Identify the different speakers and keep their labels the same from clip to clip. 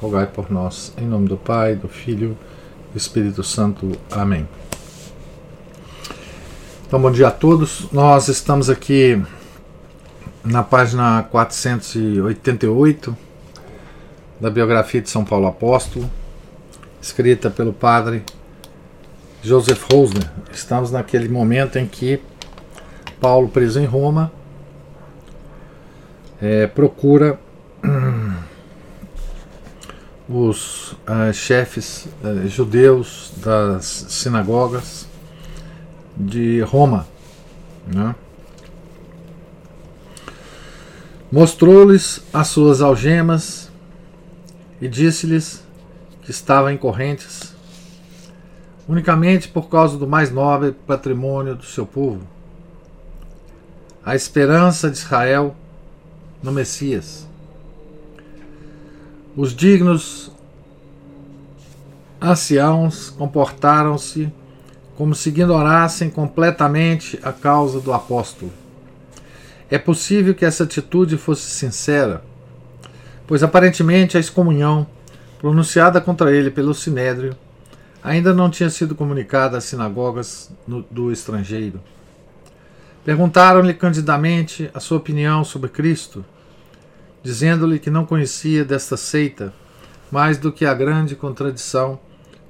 Speaker 1: rogai por nós. Em nome do Pai, do Filho e do Espírito Santo. Amém. Então, bom dia a todos. Nós estamos aqui na página 488 da biografia de São Paulo Apóstolo, escrita pelo padre Joseph Rosner. Estamos naquele momento em que Paulo, preso em Roma, é, procura os uh, chefes uh, judeus das sinagogas de Roma. Né? Mostrou-lhes as suas algemas e disse-lhes que estavam em correntes unicamente por causa do mais nobre patrimônio do seu povo, a esperança de Israel no Messias. Os dignos anciãos comportaram-se como se ignorassem completamente a causa do apóstolo. É possível que essa atitude fosse sincera, pois aparentemente a excomunhão pronunciada contra ele pelo Sinédrio ainda não tinha sido comunicada às sinagogas no, do estrangeiro. Perguntaram-lhe candidamente a sua opinião sobre Cristo dizendo-lhe que não conhecia desta seita mais do que a grande contradição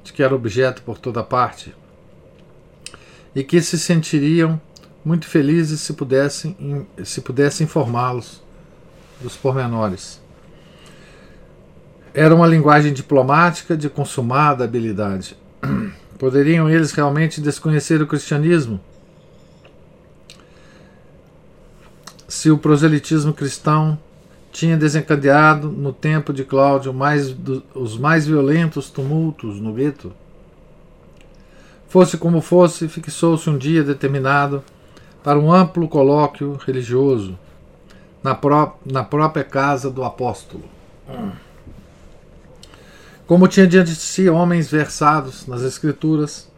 Speaker 1: de que era objeto por toda parte, e que se sentiriam muito felizes se pudessem, se pudessem informá-los dos pormenores. Era uma linguagem diplomática de consumada habilidade. Poderiam eles realmente desconhecer o cristianismo? Se o proselitismo cristão tinha desencadeado no tempo de Cláudio mais do, os mais violentos tumultos no gueto. Fosse como fosse, fixou-se um dia determinado para um amplo colóquio religioso na, pró na própria casa do apóstolo. Como tinha diante de si homens versados nas Escrituras,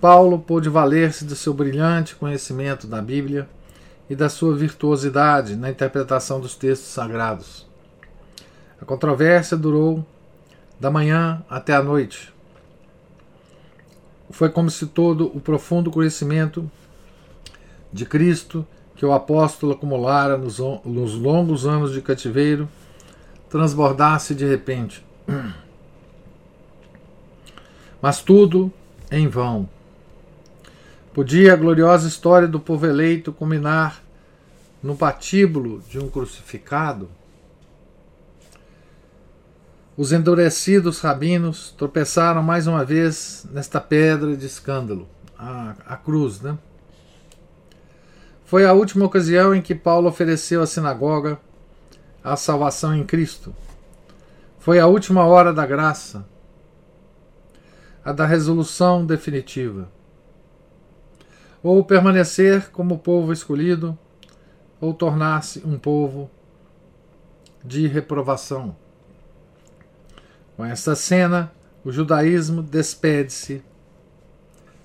Speaker 1: Paulo pôde valer-se de seu brilhante conhecimento da Bíblia e da sua virtuosidade na interpretação dos textos sagrados. A controvérsia durou da manhã até a noite. Foi como se todo o profundo conhecimento de Cristo que o apóstolo acumulara nos, nos longos anos de cativeiro transbordasse de repente. Mas tudo em vão. Podia a gloriosa história do povo eleito culminar no patíbulo de um crucificado? Os endurecidos rabinos tropeçaram mais uma vez nesta pedra de escândalo, a, a cruz, né? Foi a última ocasião em que Paulo ofereceu à sinagoga a salvação em Cristo. Foi a última hora da graça, a da resolução definitiva ou permanecer como povo escolhido, ou tornar-se um povo de reprovação. Com esta cena, o judaísmo despede-se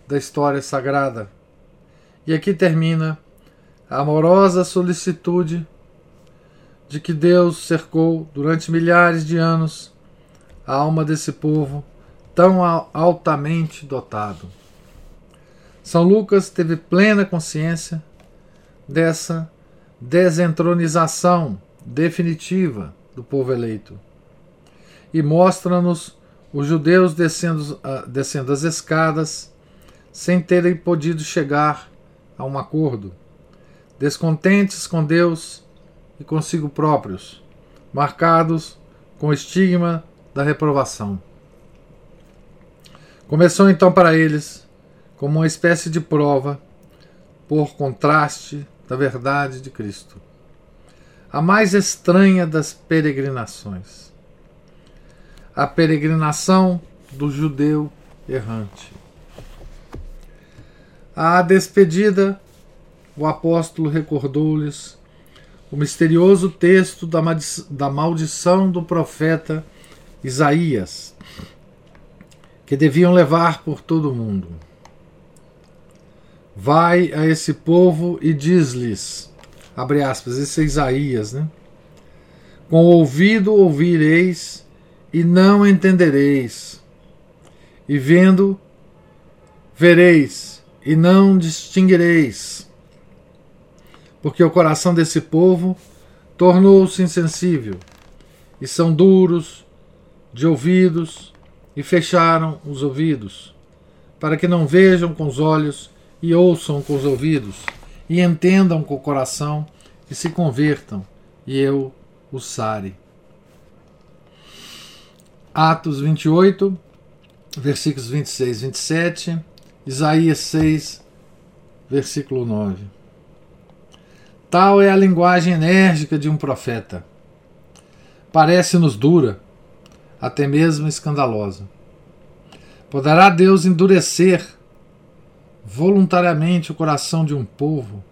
Speaker 1: da história sagrada. E aqui termina a amorosa solicitude de que Deus cercou durante milhares de anos a alma desse povo tão altamente dotado. São Lucas teve plena consciência dessa desentronização definitiva do povo eleito e mostra-nos os judeus descendo, uh, descendo as escadas sem terem podido chegar a um acordo, descontentes com Deus e consigo próprios, marcados com o estigma da reprovação. Começou então para eles como uma espécie de prova, por contraste, da verdade de Cristo. A mais estranha das peregrinações. a peregrinação do judeu errante. À despedida, o apóstolo recordou-lhes o misterioso texto da maldição do profeta Isaías, que deviam levar por todo o mundo. Vai a esse povo e diz-lhes, abre aspas, esse é Isaías, né? Com o ouvido ouvireis e não entendereis, e vendo, vereis e não distinguireis, porque o coração desse povo tornou-se insensível, e são duros de ouvidos, e fecharam os ouvidos, para que não vejam com os olhos e ouçam com os ouvidos, e entendam com o coração, e se convertam, e eu os sare. Atos 28, versículos 26 e 27, Isaías 6, versículo 9. Tal é a linguagem enérgica de um profeta. Parece-nos dura, até mesmo escandalosa. Poderá Deus endurecer voluntariamente o coração de um povo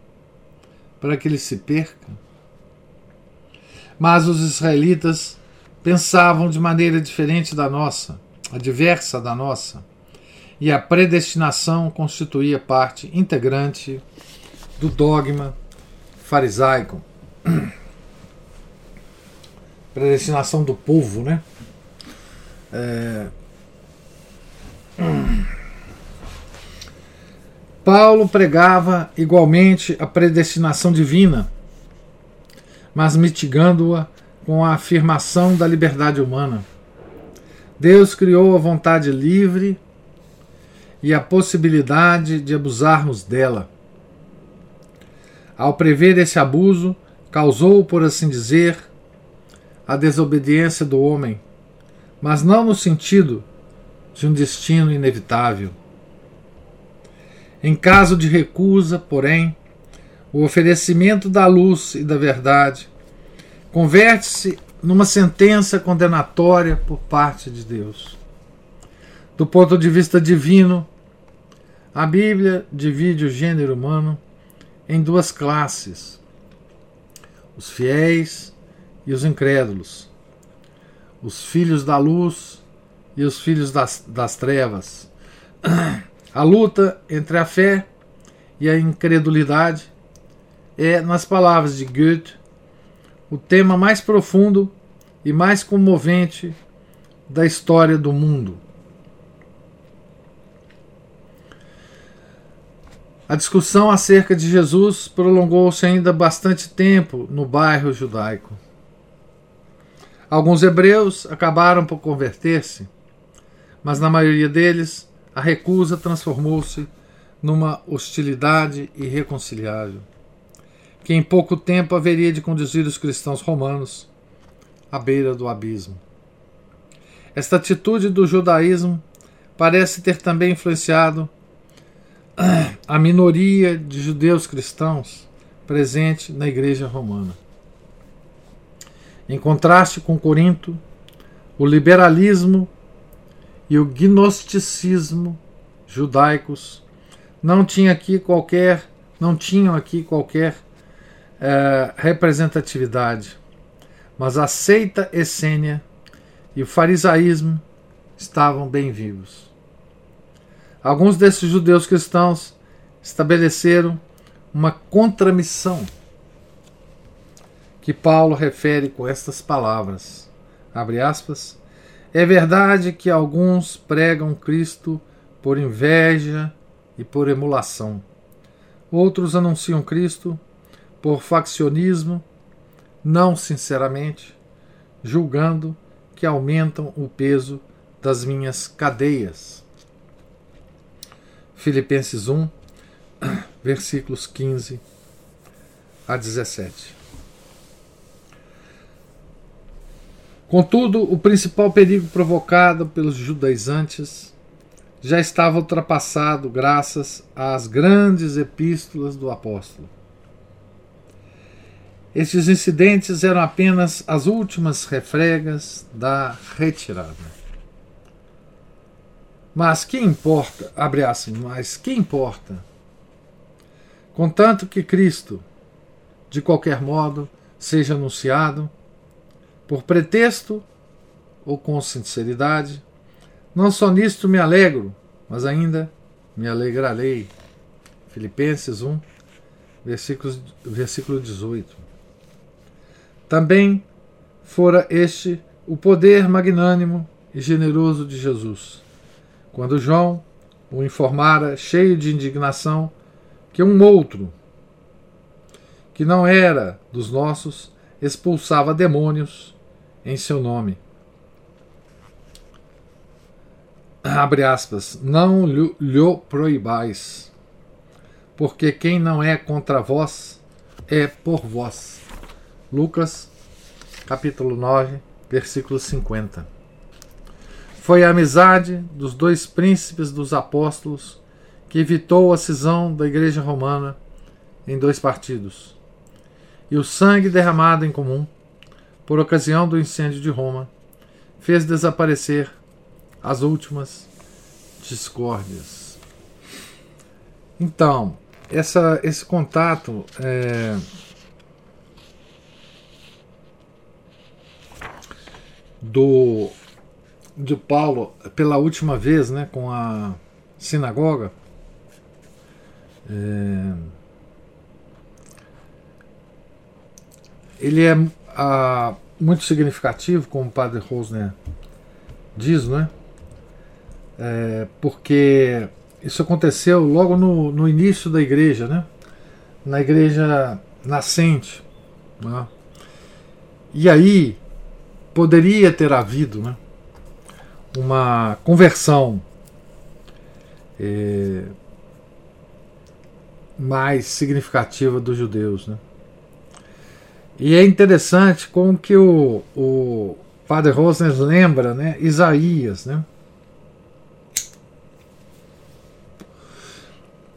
Speaker 1: para que ele se perca? Mas os israelitas pensavam de maneira diferente da nossa, adversa da nossa, e a predestinação constituía parte integrante do dogma farisaico. Predestinação do povo, né? É... Paulo pregava igualmente a predestinação divina, mas mitigando-a com a afirmação da liberdade humana. Deus criou a vontade livre e a possibilidade de abusarmos dela. Ao prever esse abuso, causou, por assim dizer, a desobediência do homem, mas não no sentido de um destino inevitável. Em caso de recusa, porém, o oferecimento da luz e da verdade converte-se numa sentença condenatória por parte de Deus. Do ponto de vista divino, a Bíblia divide o gênero humano em duas classes: os fiéis e os incrédulos, os filhos da luz e os filhos das, das trevas. A luta entre a fé e a incredulidade é, nas palavras de Goethe, o tema mais profundo e mais comovente da história do mundo. A discussão acerca de Jesus prolongou-se ainda bastante tempo no bairro judaico. Alguns hebreus acabaram por converter-se, mas na maioria deles a recusa transformou-se numa hostilidade irreconciliável que em pouco tempo haveria de conduzir os cristãos romanos à beira do abismo. Esta atitude do judaísmo parece ter também influenciado a minoria de judeus cristãos presente na Igreja Romana. Em contraste com Corinto, o liberalismo e o gnosticismo judaicos não tinham aqui qualquer, não tinham aqui qualquer é, representatividade, mas a seita essênia e o farisaísmo estavam bem vivos. Alguns desses judeus cristãos estabeleceram uma contramissão que Paulo refere com estas palavras. Abre aspas. É verdade que alguns pregam Cristo por inveja e por emulação. Outros anunciam Cristo por faccionismo, não sinceramente, julgando que aumentam o peso das minhas cadeias. Filipenses 1, versículos 15 a 17. Contudo, o principal perigo provocado pelos judaizantes já estava ultrapassado graças às grandes epístolas do apóstolo. Estes incidentes eram apenas as últimas refregas da retirada. Mas que importa, abre assim, mas que importa? Contanto que Cristo, de qualquer modo, seja anunciado, por pretexto ou com sinceridade, não só nisto me alegro, mas ainda me alegrarei. Filipenses 1, versículo, versículo 18. Também fora este o poder magnânimo e generoso de Jesus, quando João o informara, cheio de indignação, que um outro, que não era dos nossos, expulsava demônios em seu nome. Abre aspas, não lhe proibais, porque quem não é contra vós é por vós. Lucas, capítulo 9, versículo 50. Foi a amizade dos dois príncipes dos apóstolos que evitou a cisão da Igreja Romana em dois partidos. E o sangue derramado em comum por ocasião do incêndio de Roma, fez desaparecer as últimas discórdias. Então, essa, esse contato é, do de Paulo pela última vez, né, com a sinagoga. É, ele é muito significativo, como o padre Rosner diz, né? É, porque isso aconteceu logo no, no início da igreja, né? Na igreja nascente. Né? E aí poderia ter havido né? uma conversão é, mais significativa dos judeus, né? E é interessante como que o, o Padre Rosner lembra né, Isaías. Né?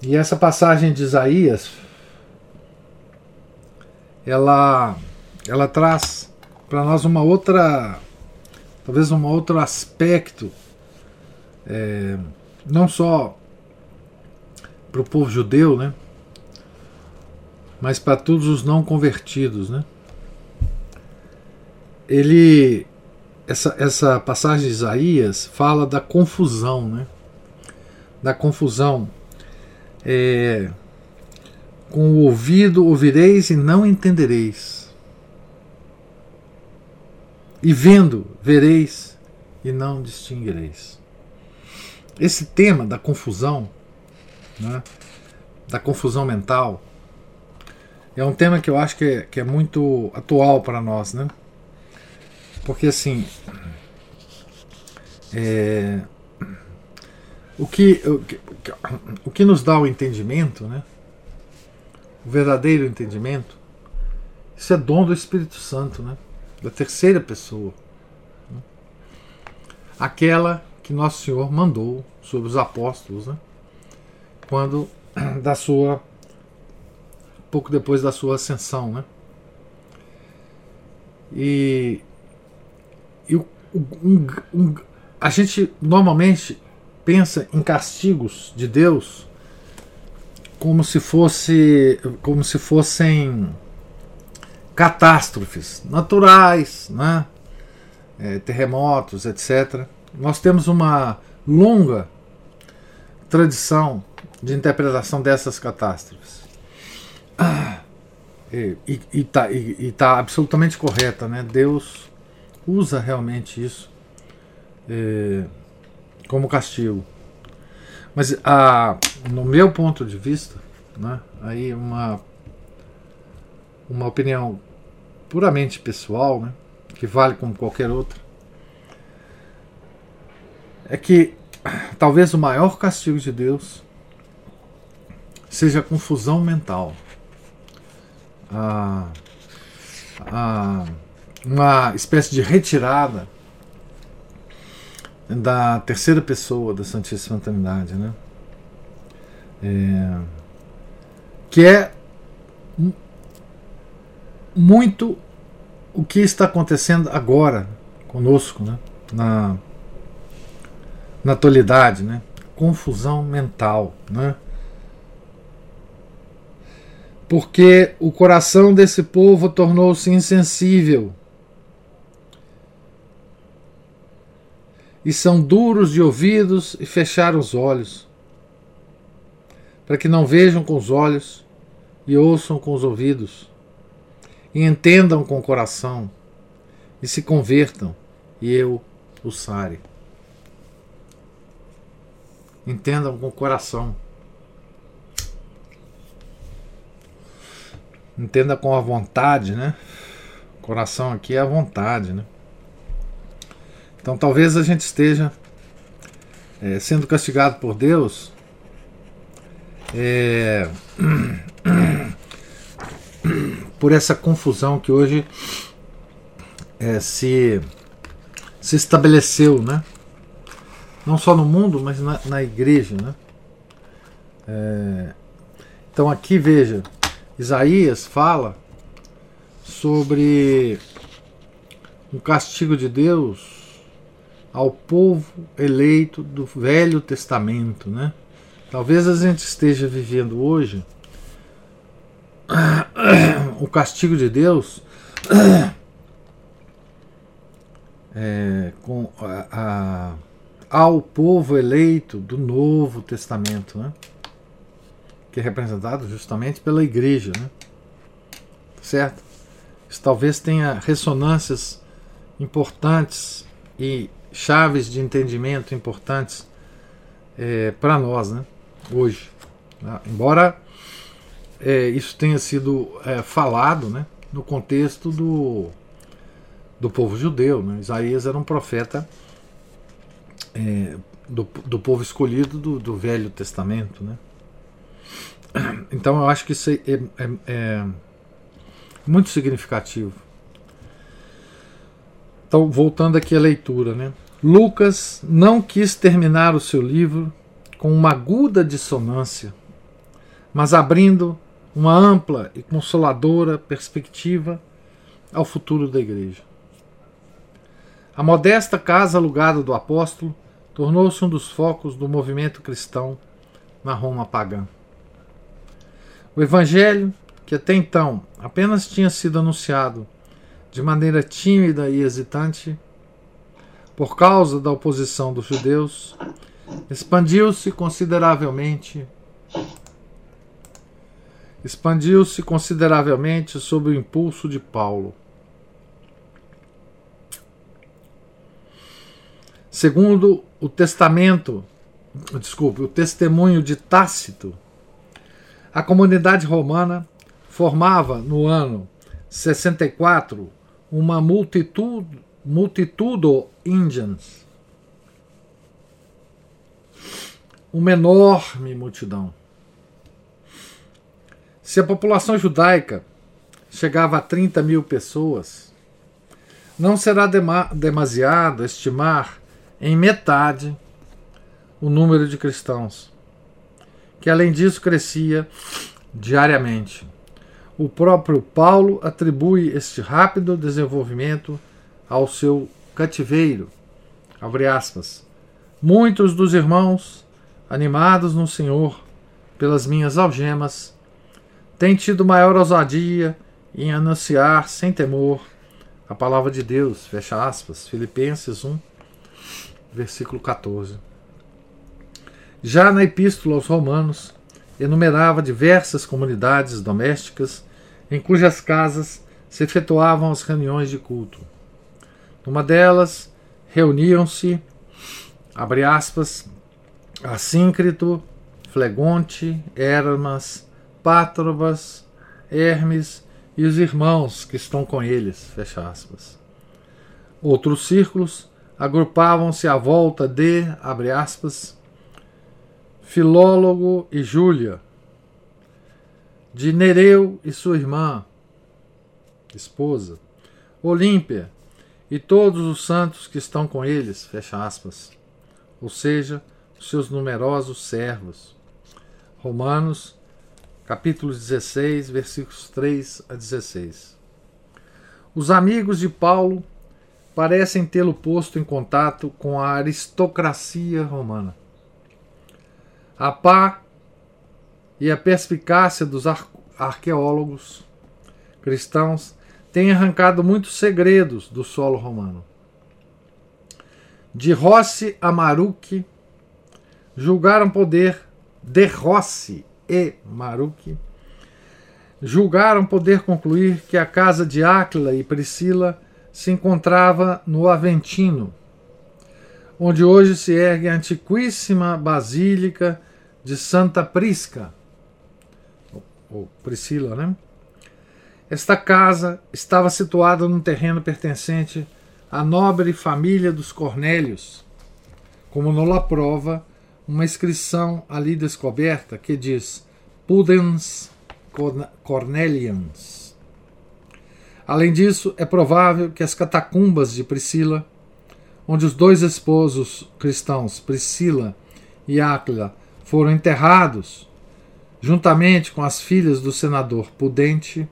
Speaker 1: E essa passagem de Isaías, ela, ela traz para nós uma outra, talvez um outro aspecto, é, não só para o povo judeu, né? Mas para todos os não convertidos, né? Ele essa, essa passagem de Isaías fala da confusão, né? Da confusão. É, com o ouvido ouvireis e não entendereis. E vendo, vereis e não distinguireis. Esse tema da confusão, né, da confusão mental, é um tema que eu acho que é, que é muito atual para nós, né? Porque assim. É, o, que, o, que, o que nos dá o entendimento, né? O verdadeiro entendimento, isso é dom do Espírito Santo, né? Da terceira pessoa. Né? Aquela que Nosso Senhor mandou sobre os apóstolos, né? Quando da sua pouco depois da sua ascensão, né? E, e um, um, a gente normalmente pensa em castigos de Deus como se fosse como se fossem catástrofes naturais, né? É, terremotos, etc. Nós temos uma longa tradição de interpretação dessas catástrofes. E está e, e tá absolutamente correta, né? Deus usa realmente isso é, como castigo. Mas a, no meu ponto de vista, né, aí uma, uma opinião puramente pessoal, né, que vale como qualquer outra, é que talvez o maior castigo de Deus seja a confusão mental a, a, uma espécie de retirada da terceira pessoa da Santíssima Trindade, né? É, que é muito o que está acontecendo agora conosco, né? Na, na atualidade, né? Confusão mental, né? Porque o coração desse povo tornou-se insensível. E são duros de ouvidos e fecharam os olhos, para que não vejam com os olhos e ouçam com os ouvidos, e entendam com o coração, e se convertam, e eu os sare. Entendam com o coração. Entenda com a vontade, né? Coração aqui é a vontade, né? Então talvez a gente esteja é, sendo castigado por Deus é, por essa confusão que hoje é, se, se estabeleceu, né? Não só no mundo, mas na, na igreja, né? É, então aqui veja, Isaías fala sobre um castigo de Deus ao povo eleito do Velho Testamento, né? Talvez a gente esteja vivendo hoje o castigo de Deus é, com a, a, ao povo eleito do Novo Testamento, né? Que é representado justamente pela igreja, né? certo? Isso talvez tenha ressonâncias importantes e chaves de entendimento importantes é, para nós, né? Hoje, né? embora é, isso tenha sido é, falado, né? No contexto do do povo judeu, né? Isaías era um profeta é, do, do povo escolhido do, do Velho Testamento, né? Então eu acho que isso é, é, é muito significativo então, voltando aqui à leitura, né? Lucas não quis terminar o seu livro com uma aguda dissonância, mas abrindo uma ampla e consoladora perspectiva ao futuro da igreja. A modesta casa alugada do apóstolo tornou-se um dos focos do movimento cristão na Roma pagã. O evangelho, que até então apenas tinha sido anunciado de maneira tímida e hesitante, por causa da oposição dos judeus, expandiu-se consideravelmente expandiu-se consideravelmente sob o impulso de Paulo. Segundo o testamento, desculpe, o testemunho de Tácito, a comunidade romana formava no ano 64 uma multitude, multitudo Indians. Uma enorme multidão. Se a população judaica chegava a 30 mil pessoas, não será demasiado estimar em metade o número de cristãos, que além disso crescia diariamente. O próprio Paulo atribui este rápido desenvolvimento ao seu cativeiro. Muitos dos irmãos, animados no Senhor pelas minhas algemas, têm tido maior ousadia em anunciar sem temor a palavra de Deus. Fecha aspas. Filipenses 1, versículo 14. Já na Epístola aos Romanos, enumerava diversas comunidades domésticas em cujas casas se efetuavam as reuniões de culto. Numa delas reuniam-se, abre aspas, Assíncrito, Flegonte, Hermas, Pátrobas, Hermes e os irmãos que estão com eles, fecha aspas. Outros círculos agrupavam-se à volta de, abre aspas, Filólogo e Júlia, de Nereu e sua irmã, esposa, Olímpia e todos os santos que estão com eles, fecha aspas, ou seja, seus numerosos servos. Romanos, capítulo 16, versículos 3 a 16. Os amigos de Paulo parecem tê-lo posto em contato com a aristocracia romana. A pá e a perspicácia dos arqueólogos cristãos têm arrancado muitos segredos do solo romano. De Rossi a Marucchi, julgaram poder de Rossi e Marucchi, julgaram poder concluir que a casa de Áquila e Priscila se encontrava no Aventino, onde hoje se ergue a antiquíssima Basílica de Santa Prisca, ou Priscila, né? Esta casa estava situada num terreno pertencente à nobre família dos Cornélios, como nos prova uma inscrição ali descoberta que diz Pudens Cornelians. Além disso, é provável que as catacumbas de Priscila, onde os dois esposos cristãos, Priscila e Áquila, foram enterrados, juntamente com as filhas do senador Pudente,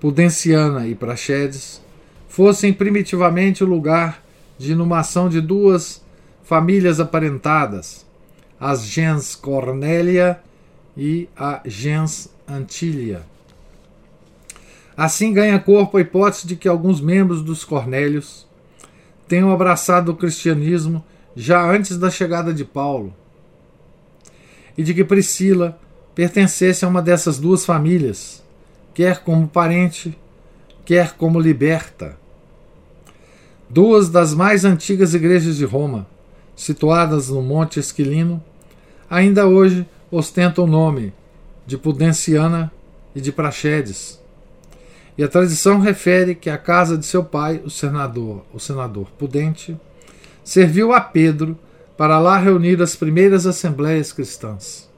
Speaker 1: Pudenciana e Praxedes, fossem primitivamente o lugar de inumação de duas famílias aparentadas, as gens Cornélia e a gens Antília. Assim ganha corpo a hipótese de que alguns membros dos Cornélios tenham abraçado o cristianismo já antes da chegada de Paulo, e de que Priscila pertencesse a uma dessas duas famílias, quer como parente, quer como liberta. Duas das mais antigas igrejas de Roma, situadas no Monte Esquilino, ainda hoje ostentam o nome de Pudenciana e de Praxedes. E a tradição refere que a casa de seu pai, o senador, o senador Pudente, serviu a Pedro para lá reunir as primeiras assembleias cristãs.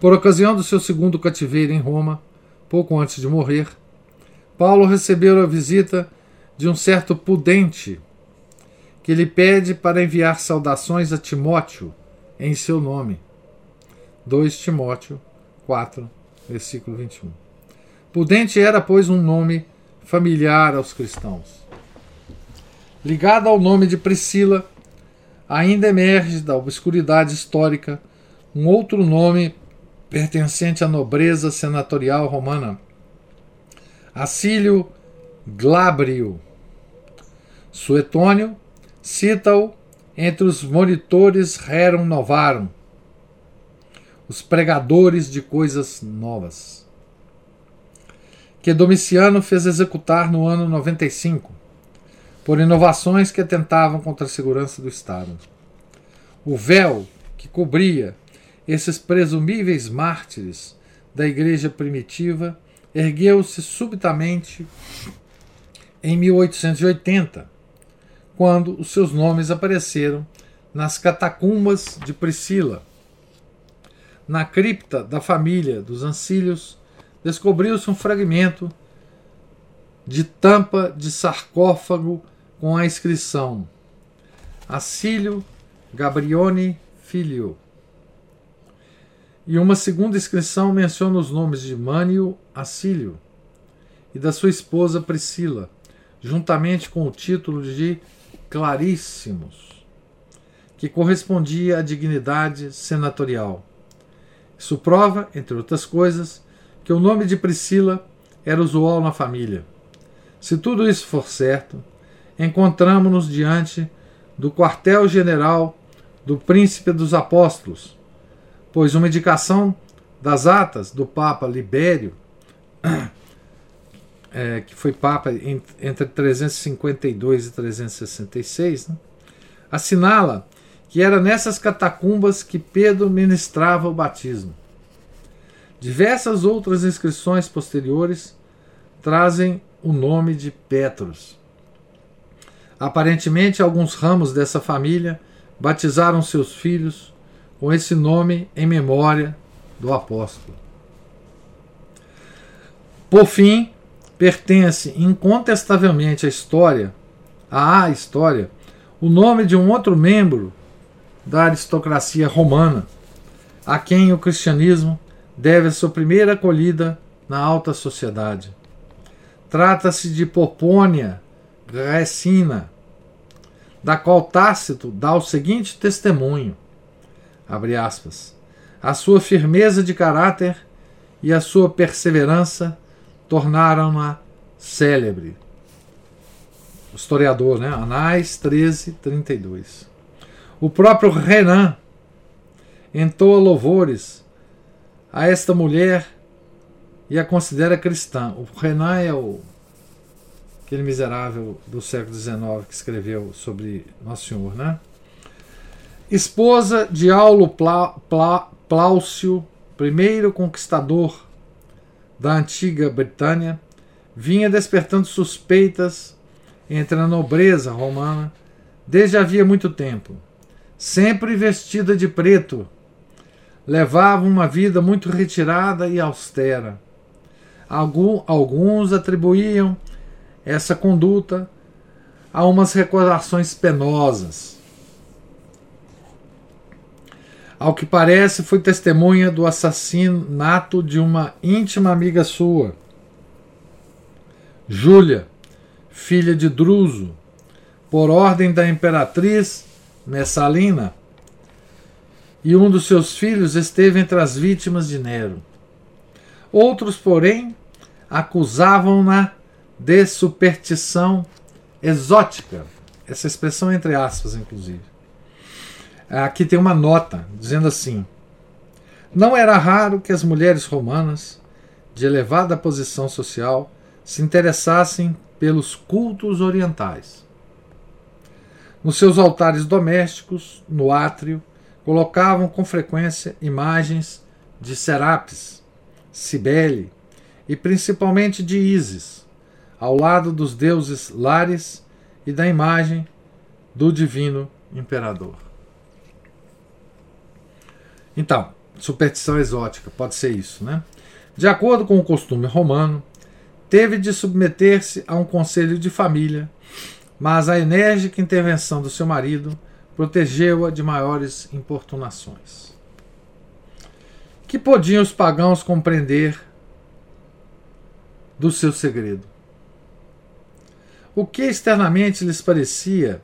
Speaker 1: Por ocasião do seu segundo cativeiro em Roma, pouco antes de morrer, Paulo recebeu a visita de um certo Pudente, que lhe pede para enviar saudações a Timóteo em seu nome. 2 Timóteo 4, versículo 21. Pudente era, pois, um nome familiar aos cristãos. Ligado ao nome de Priscila, ainda emerge da obscuridade histórica um outro nome pertencente à nobreza senatorial romana, Acílio Glabrio. Suetônio cita-o entre os monitores Rerum Novarum, os pregadores de coisas novas, que Domiciano fez executar no ano 95, por inovações que atentavam contra a segurança do Estado. O véu que cobria esses presumíveis mártires da igreja primitiva ergueu-se subitamente em 1880 quando os seus nomes apareceram nas catacumbas de Priscila. Na cripta da família dos Ancílios, descobriu-se um fragmento de tampa de sarcófago com a inscrição Acílio Gabrione Filho. E uma segunda inscrição menciona os nomes de Mânio Acílio e da sua esposa Priscila, juntamente com o título de claríssimos, que correspondia à dignidade senatorial. Isso prova, entre outras coisas, que o nome de Priscila era usual na família. Se tudo isso for certo, encontramos-nos diante do quartel-general do Príncipe dos Apóstolos, pois uma indicação das atas do Papa Libério é, que foi Papa entre 352 e 366, né, assinala que era nessas catacumbas que Pedro ministrava o batismo. Diversas outras inscrições posteriores trazem o nome de Petros. Aparentemente, alguns ramos dessa família batizaram seus filhos com esse nome em memória do apóstolo. Por fim, pertence incontestavelmente à história, à história, o nome de um outro membro da aristocracia romana, a quem o cristianismo deve a sua primeira acolhida na alta sociedade. Trata-se de Popônia Recina, da qual Tácito dá o seguinte testemunho: abre aspas, a sua firmeza de caráter e a sua perseverança tornaram-na célebre. O historiador, né? Anais 13, 32. O próprio Renan entoa louvores a esta mulher e a considera cristã. O Renan é o aquele miserável do século XIX que escreveu sobre Nosso Senhor, né? Esposa de Aulo Plá, Plá, Plaucio, primeiro conquistador da antiga Britânia, vinha despertando suspeitas entre a nobreza romana desde havia muito tempo. Sempre vestida de preto, levava uma vida muito retirada e austera. Alguns atribuíam essa conduta a umas recordações penosas. Ao que parece, foi testemunha do assassinato de uma íntima amiga sua, Júlia, filha de Druso, por ordem da imperatriz Messalina, e um dos seus filhos esteve entre as vítimas de Nero. Outros, porém, acusavam-na de superstição exótica. Essa expressão entre aspas, inclusive. Aqui tem uma nota dizendo assim: Não era raro que as mulheres romanas, de elevada posição social, se interessassem pelos cultos orientais. Nos seus altares domésticos, no átrio, colocavam com frequência imagens de Serapis, Cibele e principalmente de Ísis, ao lado dos deuses Lares e da imagem do divino imperador. Então, superstição exótica, pode ser isso, né? De acordo com o costume romano, teve de submeter-se a um conselho de família, mas a enérgica intervenção do seu marido protegeu-a de maiores importunações. Que podiam os pagãos compreender do seu segredo? O que externamente lhes parecia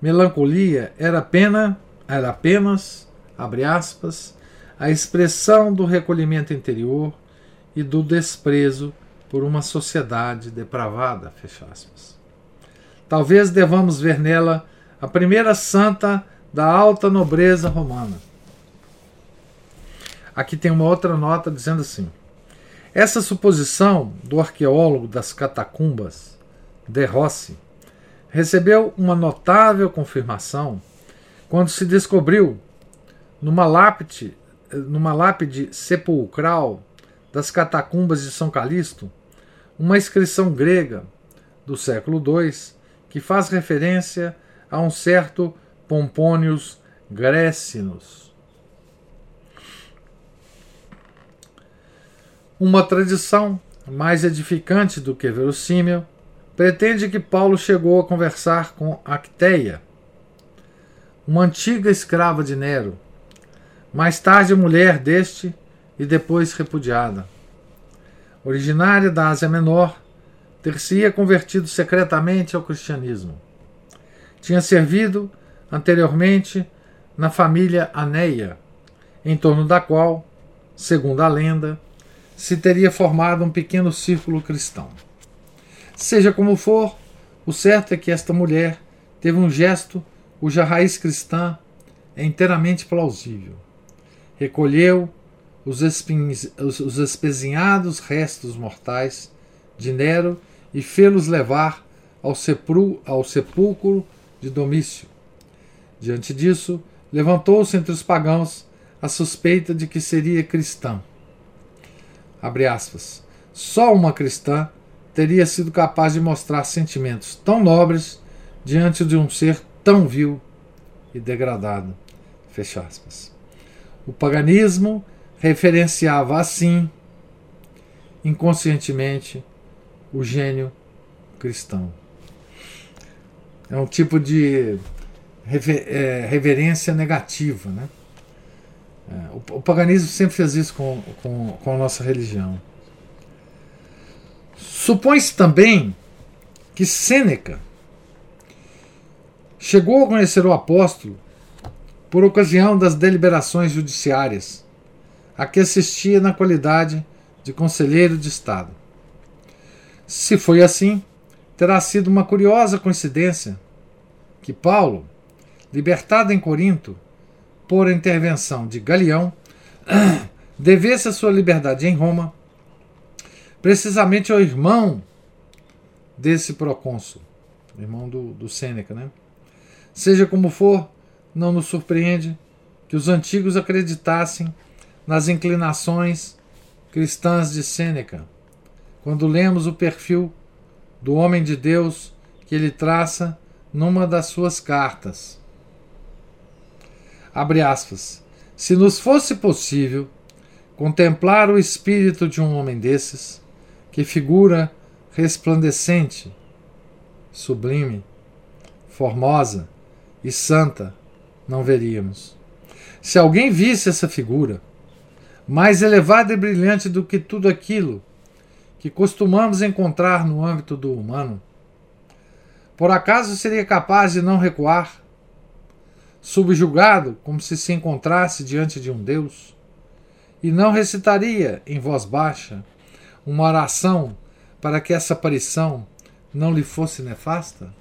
Speaker 1: melancolia era, pena, era apenas, abre aspas, a expressão do recolhimento interior e do desprezo por uma sociedade depravada, fecha aspas. Talvez devamos ver nela a primeira santa da alta nobreza romana. Aqui tem uma outra nota dizendo assim: essa suposição do arqueólogo das catacumbas, De Rossi, recebeu uma notável confirmação quando se descobriu numa lápide, numa lápide sepulcral das catacumbas de São Calixto uma inscrição grega do século II que faz referência a um certo Pompônios Grécinos. Uma tradição mais edificante do que verossímil pretende que Paulo chegou a conversar com Acteia, uma antiga escrava de Nero, mais tarde mulher deste e depois repudiada originária da Ásia Menor, ter-se-ia convertido secretamente ao cristianismo. Tinha servido anteriormente na família Aneia, em torno da qual, segundo a lenda, se teria formado um pequeno círculo cristão. Seja como for, o certo é que esta mulher teve um gesto cuja raiz cristã é inteiramente plausível. Recolheu os, espinhos, os, os espezinhados restos mortais de Nero e fê-los levar ao, sepru, ao sepulcro de Domício. Diante disso, levantou-se entre os pagãos a suspeita de que seria cristã. Aspas. Só uma cristã teria sido capaz de mostrar sentimentos tão nobres diante de um ser tão vil e degradado. Fecha aspas. O paganismo referenciava assim, inconscientemente, o gênio cristão. É um tipo de é, reverência negativa. Né? É, o, o, paganismo sempre fez isso com, com, com a nossa religião. Supõe-se também que Sêneca, chegou a conhecer o apóstolo por ocasião das deliberações judiciárias, a que assistia na qualidade de conselheiro de Estado. Se foi assim, terá sido uma curiosa coincidência que Paulo, libertado em Corinto por intervenção de Galião, devesse a sua liberdade em Roma precisamente ao irmão desse procônsul, irmão do, do Sêneca, né? Seja como for, não nos surpreende que os antigos acreditassem nas inclinações cristãs de Sêneca, quando lemos o perfil do homem de Deus que ele traça numa das suas cartas. Abre aspas. Se nos fosse possível contemplar o espírito de um homem desses, que figura resplandecente, sublime, formosa e santa, não veríamos. Se alguém visse essa figura, mais elevada e brilhante do que tudo aquilo que costumamos encontrar no âmbito do humano, por acaso seria capaz de não recuar, subjugado como se se encontrasse diante de um Deus, e não recitaria em voz baixa uma oração para que essa aparição não lhe fosse nefasta?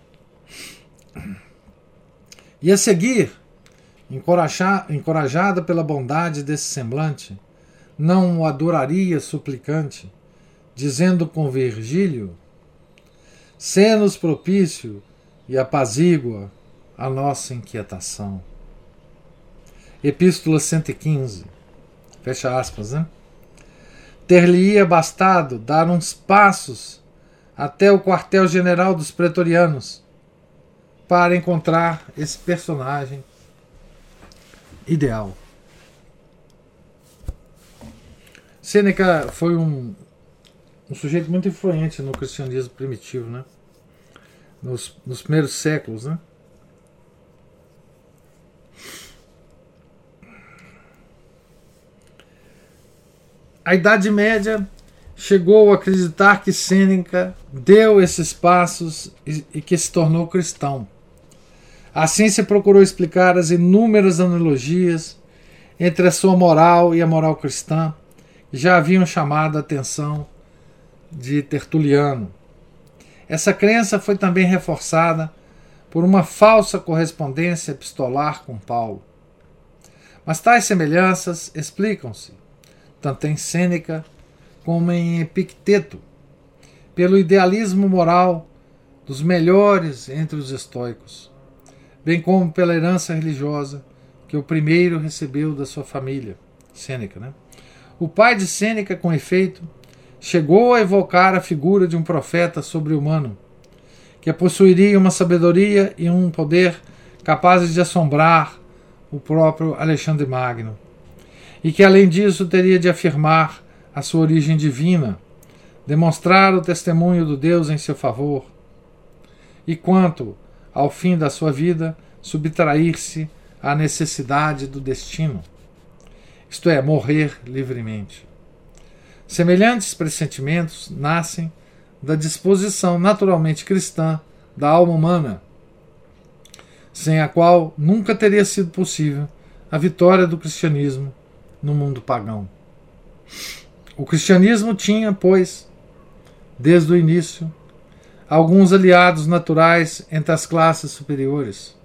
Speaker 1: E a seguir, encorajada pela bondade desse semblante, não o adoraria suplicante, dizendo com Virgílio: Sê-nos propício e apazigua a nossa inquietação. Epístola 115. Fecha aspas, né? Ter-lhe-ia bastado dar uns passos até o quartel-general dos pretorianos para encontrar esse personagem ideal. Sêneca foi um, um sujeito muito influente no cristianismo primitivo, né? Nos, nos primeiros séculos, né? A Idade Média chegou a acreditar que Sêneca deu esses passos e, e que se tornou cristão. Assim se procurou explicar as inúmeras analogias entre a sua moral e a moral cristã, que já haviam chamado a atenção de Tertuliano. Essa crença foi também reforçada por uma falsa correspondência epistolar com Paulo. Mas tais semelhanças explicam-se, tanto em Sêneca como em Epicteto, pelo idealismo moral dos melhores entre os estoicos, bem como pela herança religiosa que o primeiro recebeu da sua família, Sêneca. Né? O pai de Sêneca, com efeito, chegou a evocar a figura de um profeta sobre-humano, que possuiria uma sabedoria e um poder capazes de assombrar o próprio Alexandre Magno, e que além disso teria de afirmar a sua origem divina, demonstrar o testemunho do Deus em seu favor, e quanto, ao fim da sua vida, subtrair-se à necessidade do destino, isto é, morrer livremente. Semelhantes pressentimentos nascem da disposição naturalmente cristã da alma humana, sem a qual nunca teria sido possível a vitória do cristianismo no mundo pagão. O cristianismo tinha, pois, desde o início, alguns aliados naturais entre as classes superiores.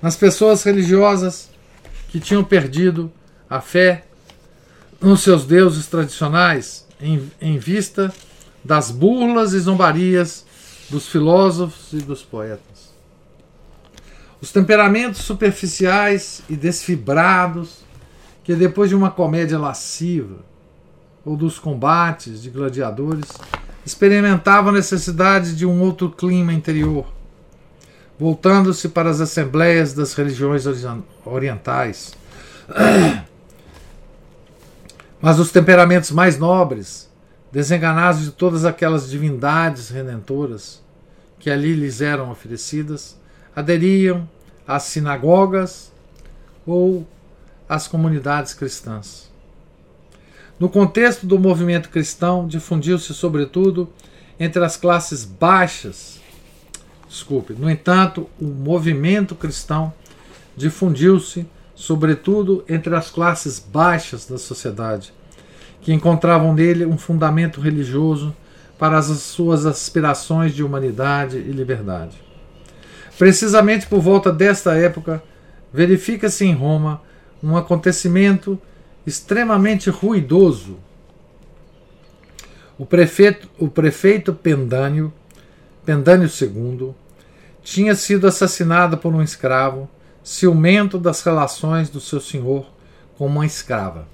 Speaker 1: Nas pessoas religiosas que tinham perdido a fé nos seus deuses tradicionais, em, em vista das burlas e zombarias dos filósofos e dos poetas. Os temperamentos superficiais e desfibrados, que depois de uma comédia lasciva ou dos combates de gladiadores, experimentavam a necessidade de um outro clima interior, voltando-se para as assembleias das religiões orientais. Mas os temperamentos mais nobres, desenganados de todas aquelas divindades redentoras que ali lhes eram oferecidas, aderiam às sinagogas ou às comunidades cristãs. No contexto do movimento cristão, difundiu-se sobretudo entre as classes baixas desculpe. No entanto, o movimento cristão difundiu-se, sobretudo entre as classes baixas da sociedade, que encontravam nele um fundamento religioso para as suas aspirações de humanidade e liberdade. Precisamente por volta desta época, verifica-se em Roma um acontecimento extremamente ruidoso. O prefeito, o prefeito Pendânio, Pendânio II, tinha sido assassinado por um escravo, ciumento das relações do seu senhor com uma escrava.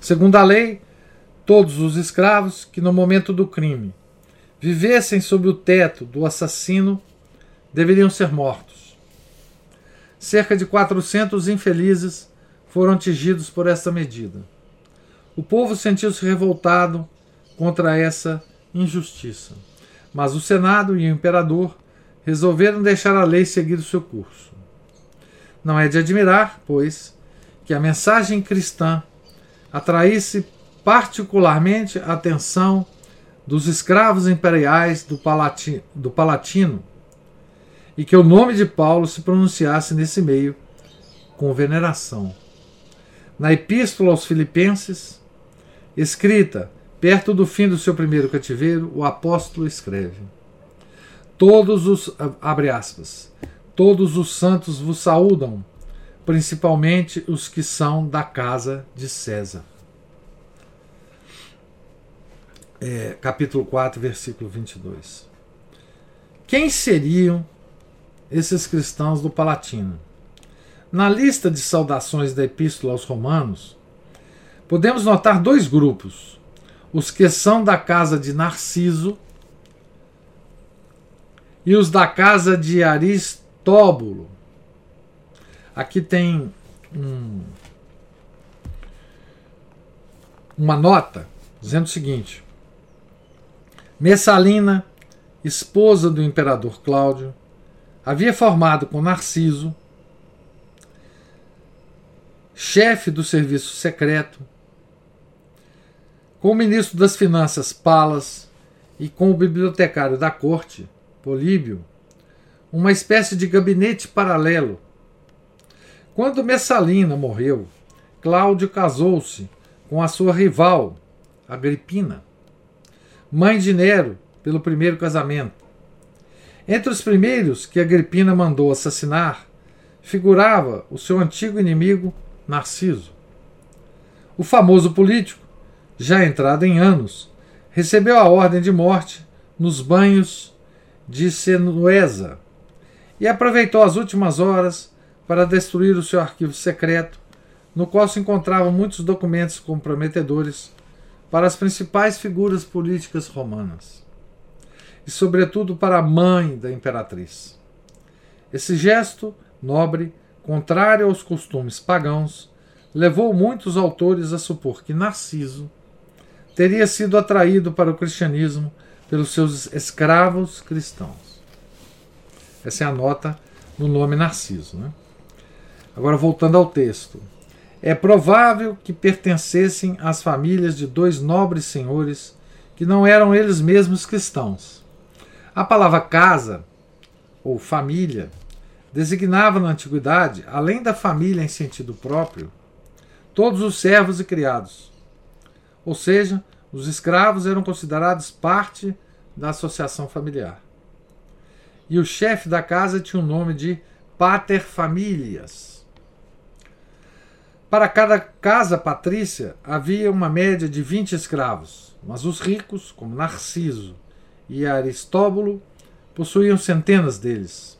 Speaker 1: Segundo a lei, todos os escravos que no momento do crime vivessem sob o teto do assassino deveriam ser mortos. Cerca de 400 infelizes foram atingidos por esta medida. O povo sentiu-se revoltado contra essa injustiça, mas o Senado e o imperador resolveram deixar a lei seguir o seu curso. Não é de admirar, pois, que a mensagem cristã atraísse particularmente a atenção dos escravos imperiais do, do Palatino e que o nome de Paulo se pronunciasse nesse meio com veneração. Na Epístola aos Filipenses, escrita perto do fim do seu primeiro cativeiro, o apóstolo escreve: Todos os abre aspas, todos os santos vos saúdam, principalmente os que são da casa de César. É, capítulo 4, versículo 22. Quem seriam esses cristãos do Palatino? Na lista de saudações da Epístola aos Romanos, podemos notar dois grupos: os que são da casa de Narciso e os da casa de Aristóbulo. Aqui tem um, uma nota dizendo o seguinte: Messalina, esposa do imperador Cláudio, havia formado com Narciso, chefe do serviço secreto, com o ministro das Finanças Palas e com o bibliotecário da corte, Políbio, uma espécie de gabinete paralelo. Quando Messalina morreu, Cláudio casou-se com a sua rival, Agripina, mãe de Nero, pelo primeiro casamento. Entre os primeiros que Agripina mandou assassinar, figurava o seu antigo inimigo Narciso. O famoso político, já entrado em anos, recebeu a ordem de morte nos banhos de Senuesa e aproveitou as últimas horas para destruir o seu arquivo secreto, no qual se encontravam muitos documentos comprometedores para as principais figuras políticas romanas, e sobretudo para a mãe da imperatriz. Esse gesto nobre, contrário aos costumes pagãos, levou muitos autores a supor que Narciso teria sido atraído para o cristianismo pelos seus escravos cristãos. Essa é a nota no nome Narciso. Né? Agora, voltando ao texto. É provável que pertencessem às famílias de dois nobres senhores que não eram eles mesmos cristãos. A palavra casa ou família designava na antiguidade, além da família em sentido próprio, todos os servos e criados. Ou seja, os escravos eram considerados parte da associação familiar. E o chefe da casa tinha o nome de pater familias. Para cada casa patrícia havia uma média de 20 escravos, mas os ricos, como Narciso e Aristóbulo, possuíam centenas deles.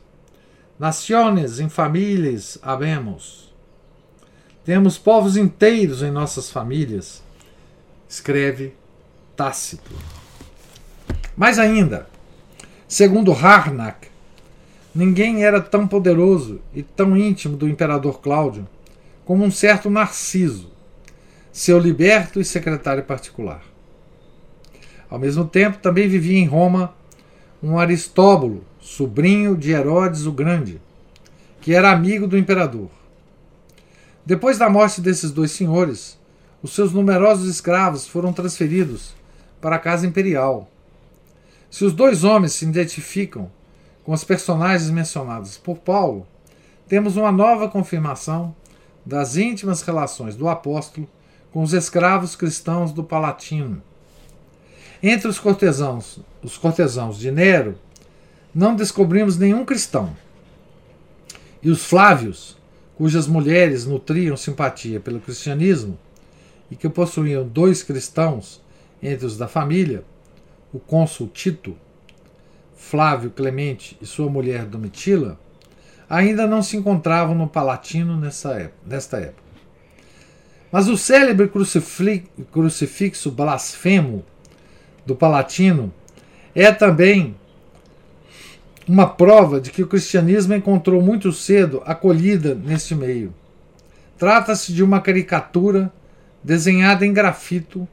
Speaker 1: Naciones em famílias habemos. Temos povos inteiros em nossas famílias, escreve Tácito. Mais ainda, segundo Harnack, ninguém era tão poderoso e tão íntimo do imperador Cláudio como um certo Narciso, seu liberto e secretário particular. Ao mesmo tempo, também vivia em Roma um Aristóbulo, sobrinho de Herodes o Grande, que era amigo do imperador. Depois da morte desses dois senhores, os seus numerosos escravos foram transferidos para a casa imperial. Se os dois homens se identificam com os personagens mencionados por Paulo, temos uma nova confirmação das íntimas relações do apóstolo com os escravos cristãos do Palatino. Entre os cortesãos, os cortesãos de Nero, não descobrimos nenhum cristão. E os Flávios, cujas mulheres nutriam simpatia pelo cristianismo e que possuíam dois cristãos entre os da família, o cônsul Tito, Flávio Clemente e sua mulher Domitila, ainda não se encontravam no Palatino nessa época, nesta época. Mas o célebre crucifixo blasfemo do Palatino é também uma prova de que o cristianismo encontrou muito cedo acolhida neste meio. Trata-se de uma caricatura desenhada em grafito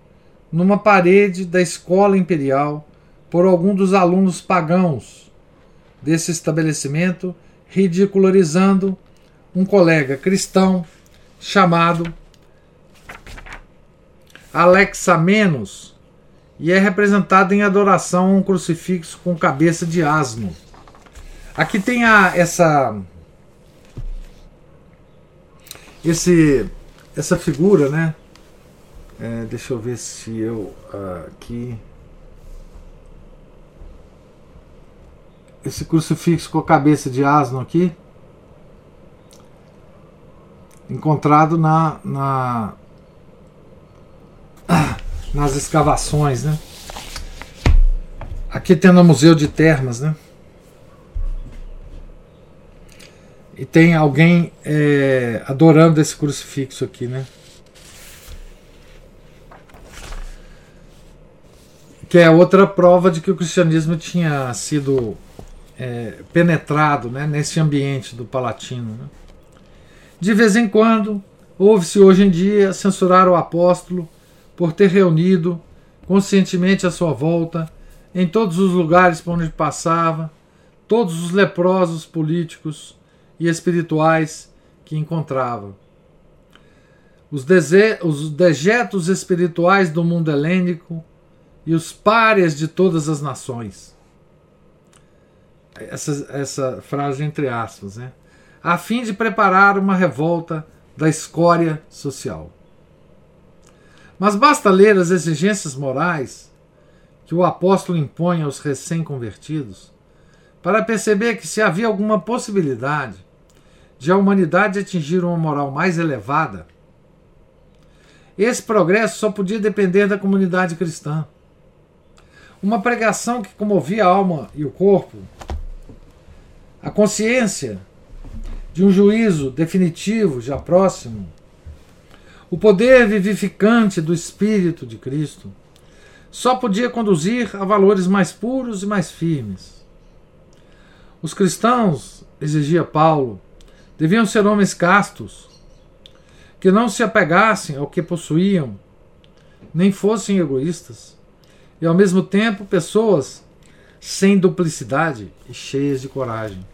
Speaker 1: numa parede da escola imperial por algum dos alunos pagãos desse estabelecimento, ridicularizando um colega cristão chamado Alexamenos e é representado em adoração a um crucifixo com cabeça de asno. Aqui tem a, essa esse essa figura, né? É, deixa eu ver se eu uh, aqui esse crucifixo com a cabeça de asno aqui encontrado na, na nas escavações, né? Aqui tem no Museu de Termas, né? E tem alguém é, adorando esse crucifixo aqui, né? Que é outra prova de que o cristianismo tinha sido é, penetrado né, nesse ambiente do Palatino. Né? De vez em quando, ouve-se hoje em dia censurar o apóstolo por ter reunido conscientemente à sua volta, em todos os lugares por onde passava, todos os leprosos políticos e espirituais que encontrava. Os, os dejetos espirituais do mundo helênico e os párias de todas as nações. Essa, essa frase entre aspas, né? A fim de preparar uma revolta da escória social. Mas basta ler as exigências morais que o apóstolo impõe aos recém-convertidos para perceber que se havia alguma possibilidade de a humanidade atingir uma moral mais elevada, esse progresso só podia depender da comunidade cristã. Uma pregação que comovia a alma e o corpo, a consciência de um juízo definitivo já próximo, o poder vivificante do Espírito de Cristo só podia conduzir a valores mais puros e mais firmes. Os cristãos, exigia Paulo, deviam ser homens castos, que não se apegassem ao que possuíam, nem fossem egoístas, e ao mesmo tempo pessoas sem duplicidade e cheias de coragem.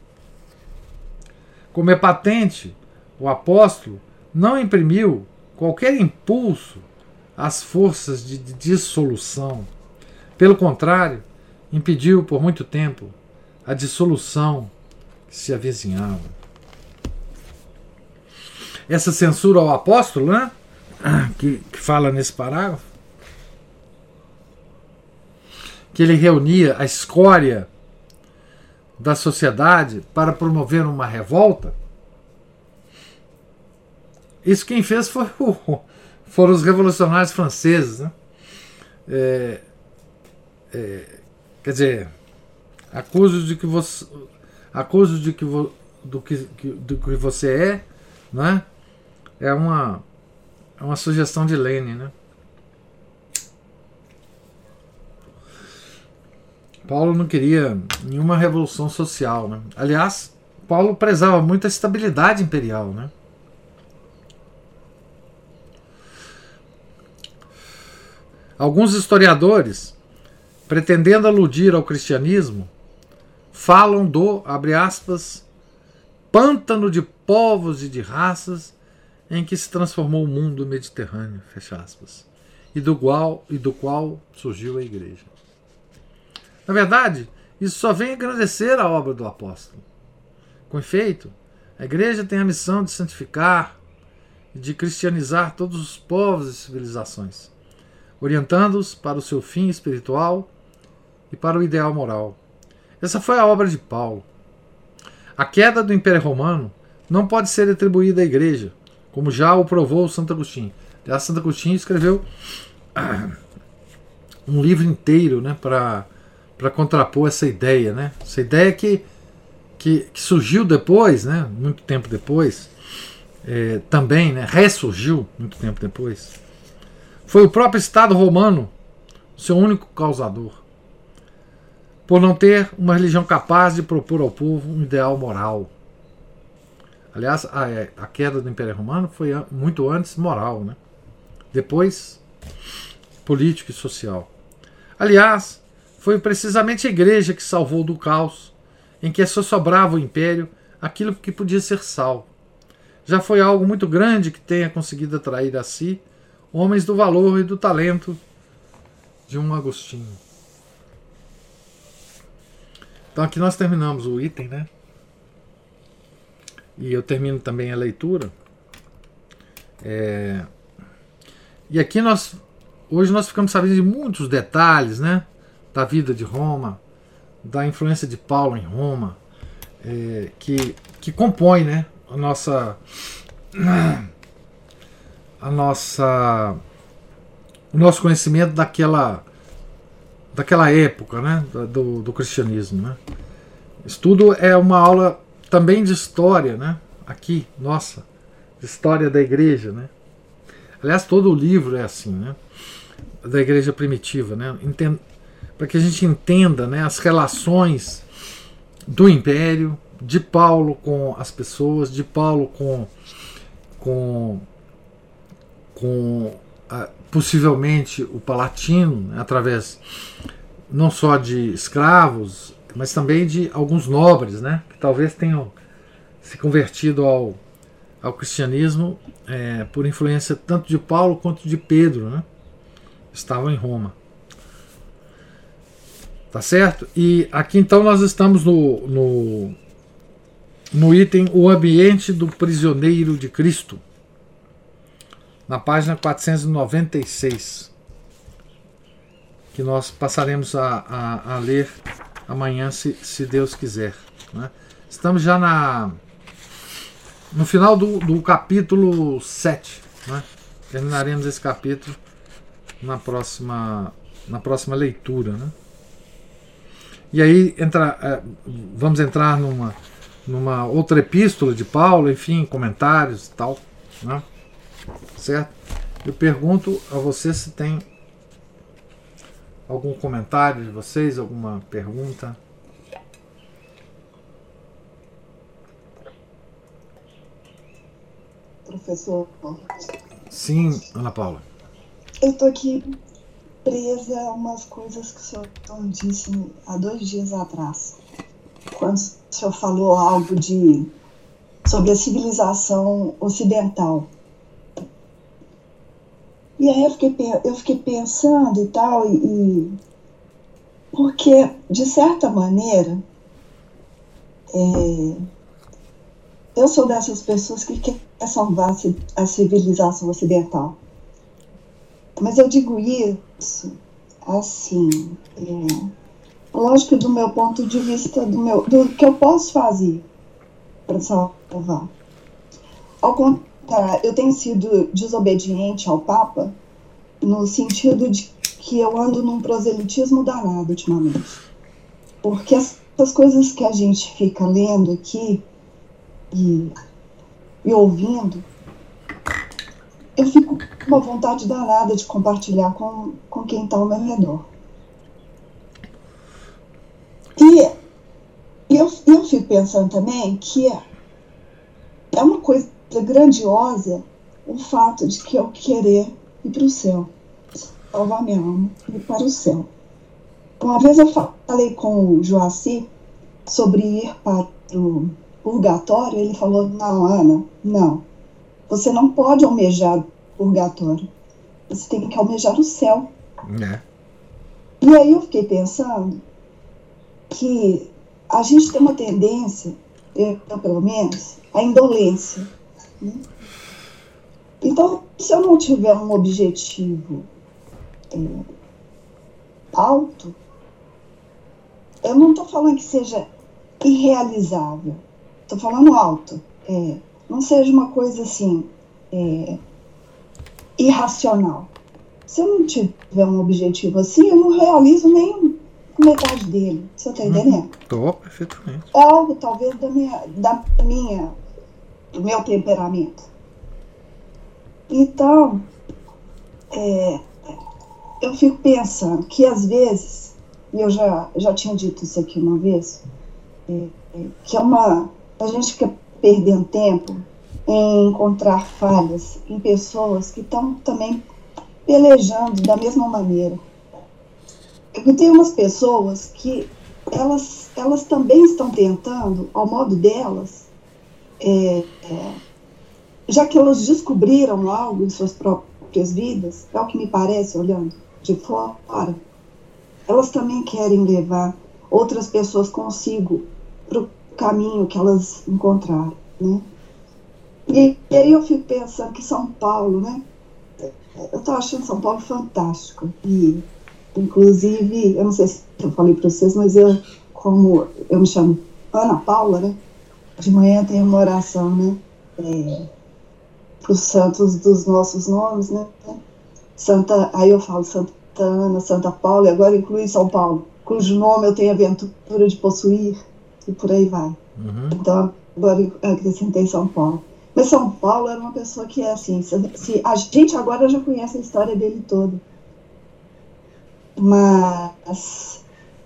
Speaker 1: Como é patente, o apóstolo não imprimiu qualquer impulso às forças de dissolução. Pelo contrário, impediu por muito tempo a dissolução que se avizinhava. Essa censura ao apóstolo, né? que, que fala nesse parágrafo, que ele reunia a escória da sociedade para promover uma revolta, isso quem fez foi o, foram os revolucionários franceses. Né? É, é, quer dizer, acuso de que você. Acuso de que, vo, do, que, do que você é, né? é uma, é uma sugestão de Lenin. Né? Paulo não queria nenhuma revolução social. Né? Aliás, Paulo prezava muito a estabilidade imperial. Né? Alguns historiadores, pretendendo aludir ao cristianismo, falam do, abre aspas, pântano de povos e de raças em que se transformou o mundo mediterrâneo, fecha aspas, e do qual, e do qual surgiu a igreja. Na verdade, Isso só vem agradecer a obra do apóstolo. Com efeito, a igreja tem a missão de santificar e de cristianizar todos os povos e civilizações, orientando-os para o seu fim espiritual e para o ideal moral. Essa foi a obra de Paulo. A queda do Império Romano não pode ser atribuída à igreja, como já o provou Santo Agostinho. Aliás, Santo Agostinho escreveu um livro inteiro né, para contrapor essa ideia. Né? Essa ideia que, que, que surgiu depois, né, muito tempo depois, é, também né, ressurgiu muito tempo depois. Foi o próprio Estado romano seu único causador, por não ter uma religião capaz de propor ao povo um ideal moral. Aliás, a, é, a queda do Império Romano foi muito antes moral, né? depois político e social. Aliás, foi precisamente a igreja que salvou do caos, em que só sobrava o império aquilo que podia ser salvo. Já foi algo muito grande que tenha conseguido atrair a si homens do valor e do talento de um Agostinho. Então aqui nós terminamos o item, né? E eu termino também a leitura. É... E aqui nós Hoje nós ficamos sabendo de muitos detalhes né, da vida de Roma, da influência de Paulo em Roma, é, que, que compõe né, a nossa. a nossa. o nosso conhecimento daquela daquela época né, do, do cristianismo. Né. Estudo é uma aula também de história, né, aqui, nossa, história da igreja. Né. Aliás, todo o livro é assim. Né da igreja primitiva, né? para que a gente entenda né, as relações do império, de Paulo com as pessoas, de Paulo com, com, com possivelmente o Palatino, né, através não só de escravos, mas também de alguns nobres, né, que talvez tenham se convertido ao, ao cristianismo é, por influência tanto de Paulo quanto de Pedro. Né estavam em Roma. Tá certo? E aqui então nós estamos no, no, no item O Ambiente do Prisioneiro de Cristo, na página 496, que nós passaremos a, a, a ler amanhã, se, se Deus quiser. Né? Estamos já na, no final do, do capítulo 7. Né? Terminaremos esse capítulo na próxima, na próxima leitura. Né? E aí entra, é, vamos entrar numa, numa outra epístola de Paulo, enfim, comentários e tal. Né? Certo? Eu pergunto a você se tem algum comentário de vocês, alguma pergunta.
Speaker 2: Professor.
Speaker 1: Sim, Ana Paula.
Speaker 2: Eu tô aqui presa a umas coisas que o senhor disse há dois dias atrás. Quando o senhor falou algo de sobre a civilização ocidental. E aí eu fiquei, eu fiquei pensando e tal, e, e porque, de certa maneira, é, eu sou dessas pessoas que quer salvar a civilização ocidental. Mas eu digo isso assim, é, lógico do meu ponto de vista, do, meu, do que eu posso fazer para salvar. Ao contrário, eu tenho sido desobediente ao Papa no sentido de que eu ando num proselitismo danado ultimamente. Porque essas coisas que a gente fica lendo aqui e, e ouvindo eu fico com uma vontade danada de compartilhar com, com quem está ao meu redor. E eu, eu fico pensando também que é uma coisa grandiosa o fato de que eu querer ir para o céu, salvar minha alma e ir para o céu. Uma vez eu falei com o Joaci sobre ir para o purgatório, ele falou: Não, Ana, não você não pode almejar o purgatório. Você tem que almejar o céu. É. E aí eu fiquei pensando, que a gente tem uma tendência, eu pelo menos, à indolência. Né? Então, se eu não tiver um objetivo é, alto, eu não estou falando que seja irrealizável, estou falando alto. É, não seja uma coisa assim é, irracional. Se eu não tiver um objetivo assim, eu não realizo nem metade dele. Você está entendendo?
Speaker 1: Estou, uhum. perfeitamente.
Speaker 2: É algo talvez da minha, da minha, do meu temperamento. Então, é, eu fico pensando que às vezes, e eu já, já tinha dito isso aqui uma vez, é, é, que é uma. A gente fica perdendo tempo em encontrar falhas em pessoas que estão também pelejando da mesma maneira. Eu tenho umas pessoas que elas, elas também estão tentando, ao modo delas, é, é, já que elas descobriram algo em suas próprias vidas, é o que me parece olhando de fora, elas também querem levar outras pessoas consigo para o caminho que elas encontraram, né? E, e aí eu fico pensando que São Paulo, né? Eu estou achando São Paulo fantástico. E, inclusive, eu não sei se eu falei para vocês, mas eu, como eu me chamo Ana Paula, né? De manhã tem uma oração, né? É, para os santos dos nossos nomes, né? Santa, aí eu falo Santa Ana, Santa Paula, e agora inclui São Paulo, cujo nome eu tenho a aventura de possuir, e por aí vai. Uhum. Então, agora acrescentei São Paulo. Mas São Paulo era uma pessoa que é assim, se, se, a gente agora já conhece a história dele toda. Mas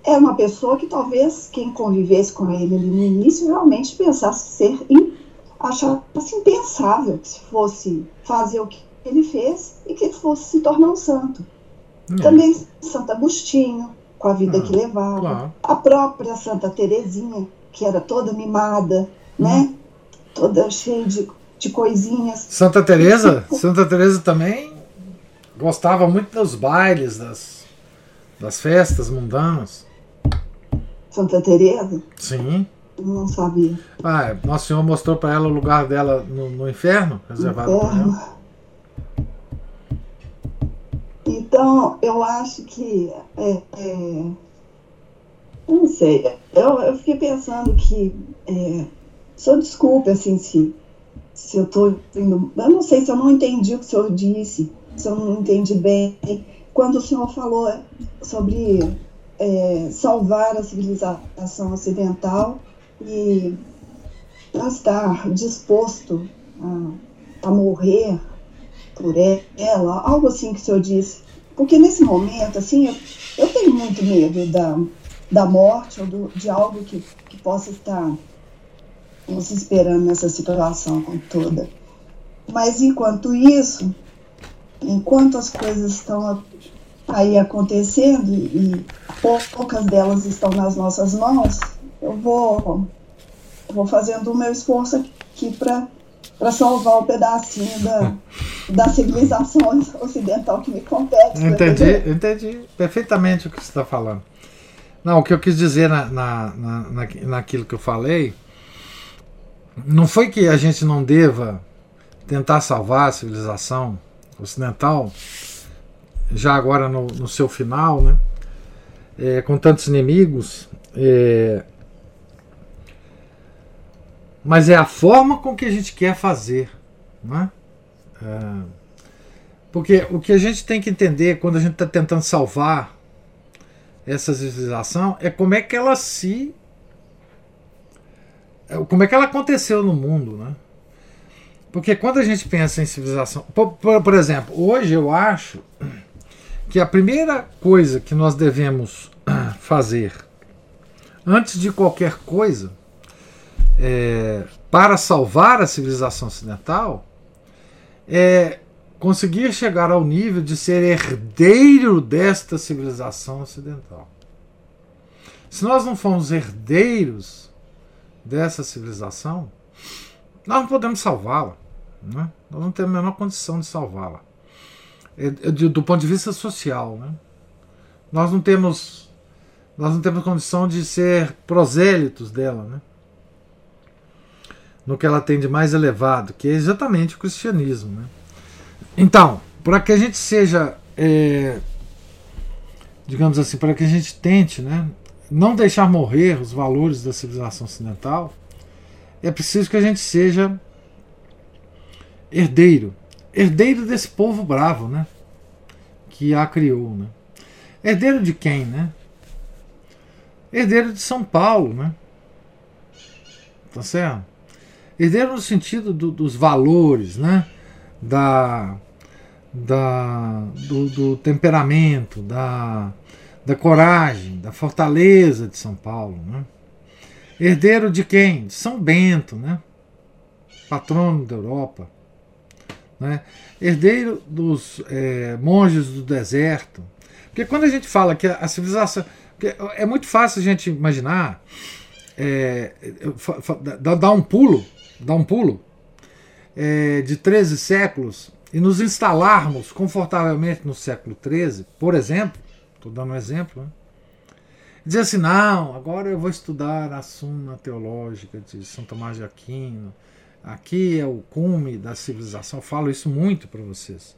Speaker 2: é uma pessoa que talvez quem convivesse com ele ali no início realmente pensasse ser, achasse impensável que se fosse fazer o que ele fez e que fosse se tornar um santo. É. Também Santo Agostinho, com a vida ah, que levava. Claro. A própria Santa Terezinha, que era toda mimada, né? uhum. né? Toda cheia de, de coisinhas.
Speaker 1: Santa Teresa, Santa Teresa também gostava muito dos bailes, das, das festas mundanas.
Speaker 2: Santa Teresa?
Speaker 1: Sim.
Speaker 2: Não sabia.
Speaker 1: Ah, Nosso Senhor mostrou para ela o lugar dela no, no inferno, reservado para ela.
Speaker 2: Então, eu acho que. É, é, não sei, eu, eu fiquei pensando que. É, só desculpe, assim, se, se eu estou indo. Eu não sei se eu não entendi o que o senhor disse, se eu não entendi bem. Quando o senhor falou sobre é, salvar a civilização ocidental e estar disposto a, a morrer por ela, algo assim que o senhor disse. Porque nesse momento, assim, eu, eu tenho muito medo da, da morte ou do, de algo que, que possa estar nos esperando nessa situação toda. Mas enquanto isso, enquanto as coisas estão aí acontecendo e poucas delas estão nas nossas mãos, eu vou, vou fazendo o meu esforço aqui para salvar o um pedacinho da, da civilização ocidental que me compete.
Speaker 1: Entendi, eu entendi perfeitamente o que você está falando. Não, o que eu quis dizer na, na, na, naquilo que eu falei não foi que a gente não deva tentar salvar a civilização ocidental, já agora no, no seu final, né? É, com tantos inimigos, é, mas é a forma com que a gente quer fazer. Né? É, porque o que a gente tem que entender quando a gente está tentando salvar essa civilização é como é que ela se. É, como é que ela aconteceu no mundo. Né? Porque quando a gente pensa em civilização. Por, por, por exemplo, hoje eu acho que a primeira coisa que nós devemos fazer antes de qualquer coisa é, para salvar a civilização ocidental é conseguir chegar ao nível de ser herdeiro desta civilização ocidental. Se nós não formos herdeiros dessa civilização, nós não podemos salvá-la. Né? Nós não temos a menor condição de salvá-la. É, é, do ponto de vista social. Né? Nós não temos nós não temos condição de ser prosélitos dela, né? no que ela tem de mais elevado, que é exatamente o cristianismo. Né? Então, para que a gente seja, é, digamos assim, para que a gente tente né, não deixar morrer os valores da civilização ocidental, é preciso que a gente seja herdeiro herdeiro desse povo bravo, né? Que a criou, né? Herdeiro de quem, né? Herdeiro de São Paulo, né? Tá certo? Herdeiro no sentido do, dos valores, né? Da, da, do, do, temperamento, da, da coragem, da fortaleza de São Paulo, né? Herdeiro de quem? De São Bento, né? Patrono da Europa né? herdeiro dos é, monges do deserto. Porque quando a gente fala que a civilização. É muito fácil a gente imaginar, é, dar um pulo, dar um pulo é, de 13 séculos e nos instalarmos confortavelmente no século 13, por exemplo, estou dando um exemplo, né? dizer assim, não, agora eu vou estudar a Suma Teológica de São Tomás de Aquino, Aqui é o cume da civilização, eu falo isso muito para vocês.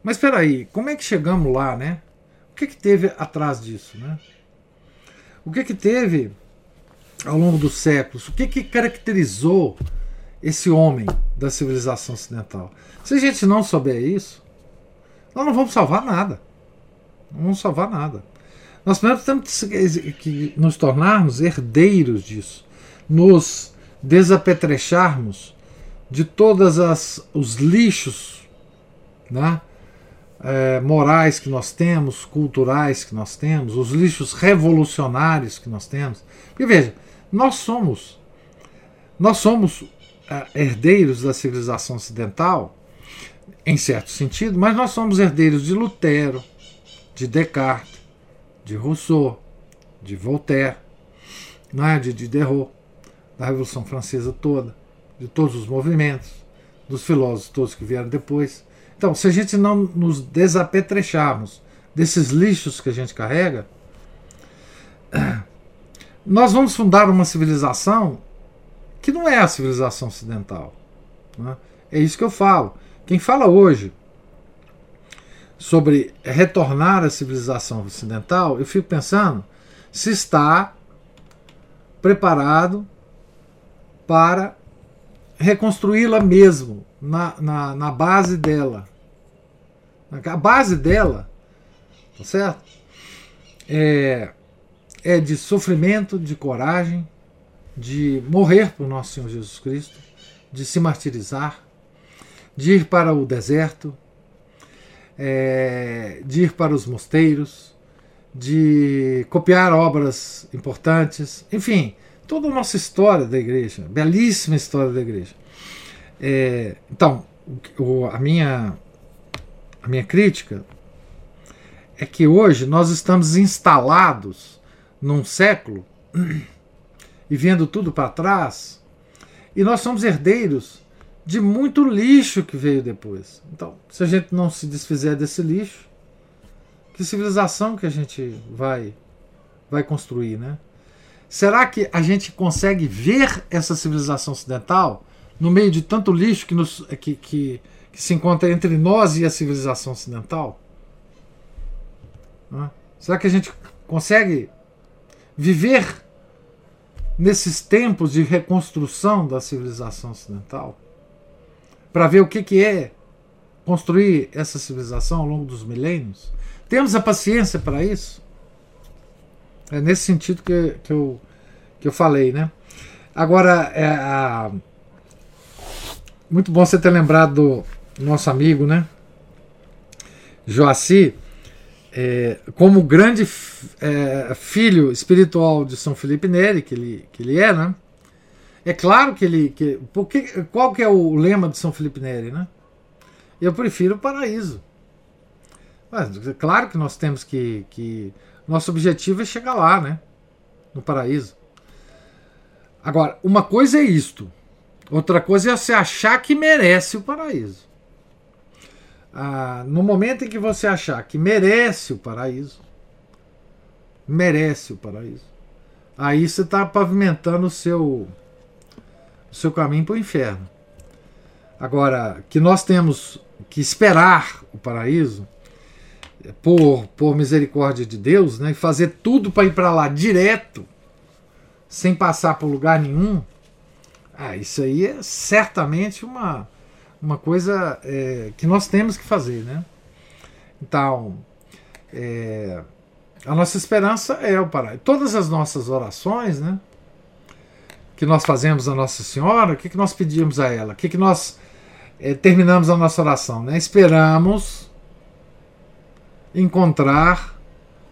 Speaker 1: Mas espera aí, como é que chegamos lá, né? O que, que teve atrás disso, né? O que, que teve ao longo dos séculos? O que, que caracterizou esse homem da civilização ocidental? Se a gente não souber isso, nós não vamos salvar nada. Não vamos salvar nada. Nós primeiro temos que nos tornarmos herdeiros disso, nos desapetrecharmos de todas as os lixos, né? É, morais que nós temos, culturais que nós temos, os lixos revolucionários que nós temos. Porque veja, nós somos nós somos é, herdeiros da civilização ocidental, em certo sentido, mas nós somos herdeiros de Lutero, de Descartes, de Rousseau, de Voltaire, né, de Diderot da Revolução Francesa toda, de todos os movimentos, dos filósofos todos que vieram depois. Então, se a gente não nos desapetrecharmos desses lixos que a gente carrega, nós vamos fundar uma civilização que não é a civilização ocidental. Né? É isso que eu falo. Quem fala hoje sobre retornar à civilização ocidental, eu fico pensando se está preparado para reconstruí-la mesmo, na, na, na, base dela. A base dela, tá certo? É, é de sofrimento, de coragem, de morrer por nosso Senhor Jesus Cristo, de se martirizar, de ir para o deserto, é, de ir para os mosteiros, de copiar obras importantes, enfim, toda a nossa história da igreja, belíssima história da igreja. É, então, o, a, minha, a minha crítica é que hoje nós estamos instalados num século e vendo tudo para trás, e nós somos herdeiros de muito lixo que veio depois. Então, se a gente não se desfizer desse lixo, que civilização que a gente vai vai construir, né? Será que a gente consegue ver essa civilização ocidental no meio de tanto lixo que, nos, que, que, que se encontra entre nós e a civilização ocidental? Será que a gente consegue viver nesses tempos de reconstrução da civilização ocidental? Para ver o que, que é construir essa civilização ao longo dos milênios? Temos a paciência para isso? É nesse sentido que, que, eu, que eu falei, né? Agora, é, a, muito bom você ter lembrado do nosso amigo, né? Joaci, é, como grande é, filho espiritual de São Felipe Neri, que ele, que ele é, né? É claro que ele. Que, porque, qual que é o lema de São Felipe Neri, né? Eu prefiro o paraíso. Mas, é claro que nós temos que, que nosso objetivo é chegar lá, né? No paraíso. Agora, uma coisa é isto. Outra coisa é você achar que merece o paraíso. Ah, no momento em que você achar que merece o paraíso, merece o paraíso. Aí você está pavimentando o seu, o seu caminho para o inferno. Agora, que nós temos que esperar o paraíso por, por misericórdia de Deus, né, e fazer tudo para ir para lá direto, sem passar por lugar nenhum, ah, isso aí é certamente uma, uma coisa é, que nós temos que fazer. Né? Então, é, a nossa esperança é o paraíso. Todas as nossas orações, né, que nós fazemos a Nossa Senhora, o que, que nós pedimos a ela? O que, que nós é, terminamos a nossa oração? Né? Esperamos encontrar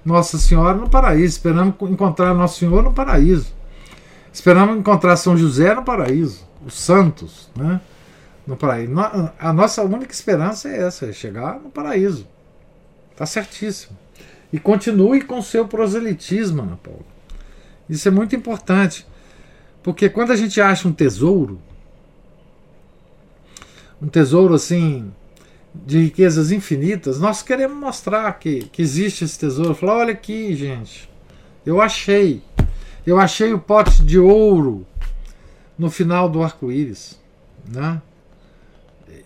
Speaker 1: Nossa Senhora no paraíso, esperamos encontrar Nosso Senhor no paraíso, esperamos encontrar São José no paraíso, os santos, né? no paraíso. A nossa única esperança é essa, é chegar no paraíso. Está certíssimo. E continue com o seu proselitismo, Ana Paula. Isso é muito importante. Porque quando a gente acha um tesouro, um tesouro assim, de riquezas infinitas, nós queremos mostrar que, que existe esse tesouro. Falar, olha aqui, gente, eu achei. Eu achei o pote de ouro no final do arco-íris. Né?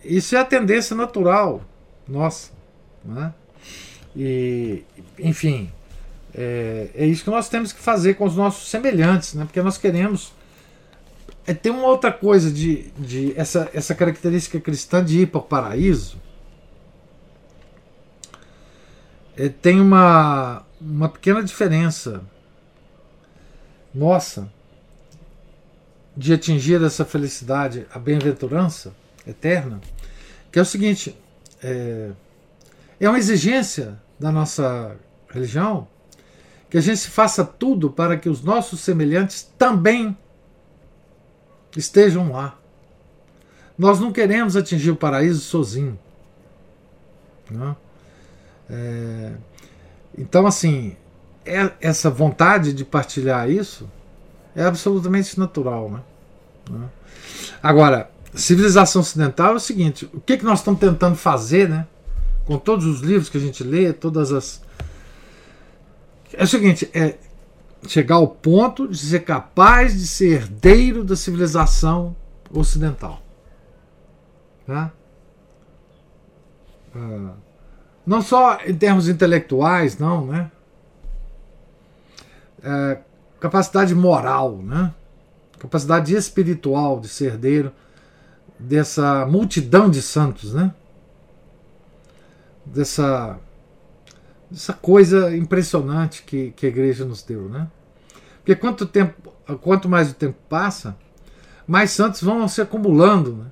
Speaker 1: Isso é a tendência natural nossa. Né? E, enfim, é, é, isso que nós temos que fazer com os nossos semelhantes, né? porque nós queremos. É, tem uma outra coisa de, de essa, essa característica cristã de ir para o paraíso. É, tem uma, uma pequena diferença nossa de atingir essa felicidade, a bem-aventurança eterna, que é o seguinte: é, é uma exigência da nossa religião que a gente faça tudo para que os nossos semelhantes também estejam lá. Nós não queremos atingir o paraíso sozinho. Né? É, então, assim, é, essa vontade de partilhar isso é absolutamente natural. Né? né? Agora, civilização ocidental é o seguinte: o que, que nós estamos tentando fazer, né? Com todos os livros que a gente lê, todas as. É o seguinte: é chegar ao ponto de ser capaz de ser herdeiro da civilização ocidental. Ah, não só em termos intelectuais, não, né? É, capacidade moral, né? Capacidade espiritual de ser herdeiro dessa multidão de santos, né? Dessa, dessa coisa impressionante que, que a igreja nos deu, né? Porque quanto, tempo, quanto mais o tempo passa, mais santos vão se acumulando né?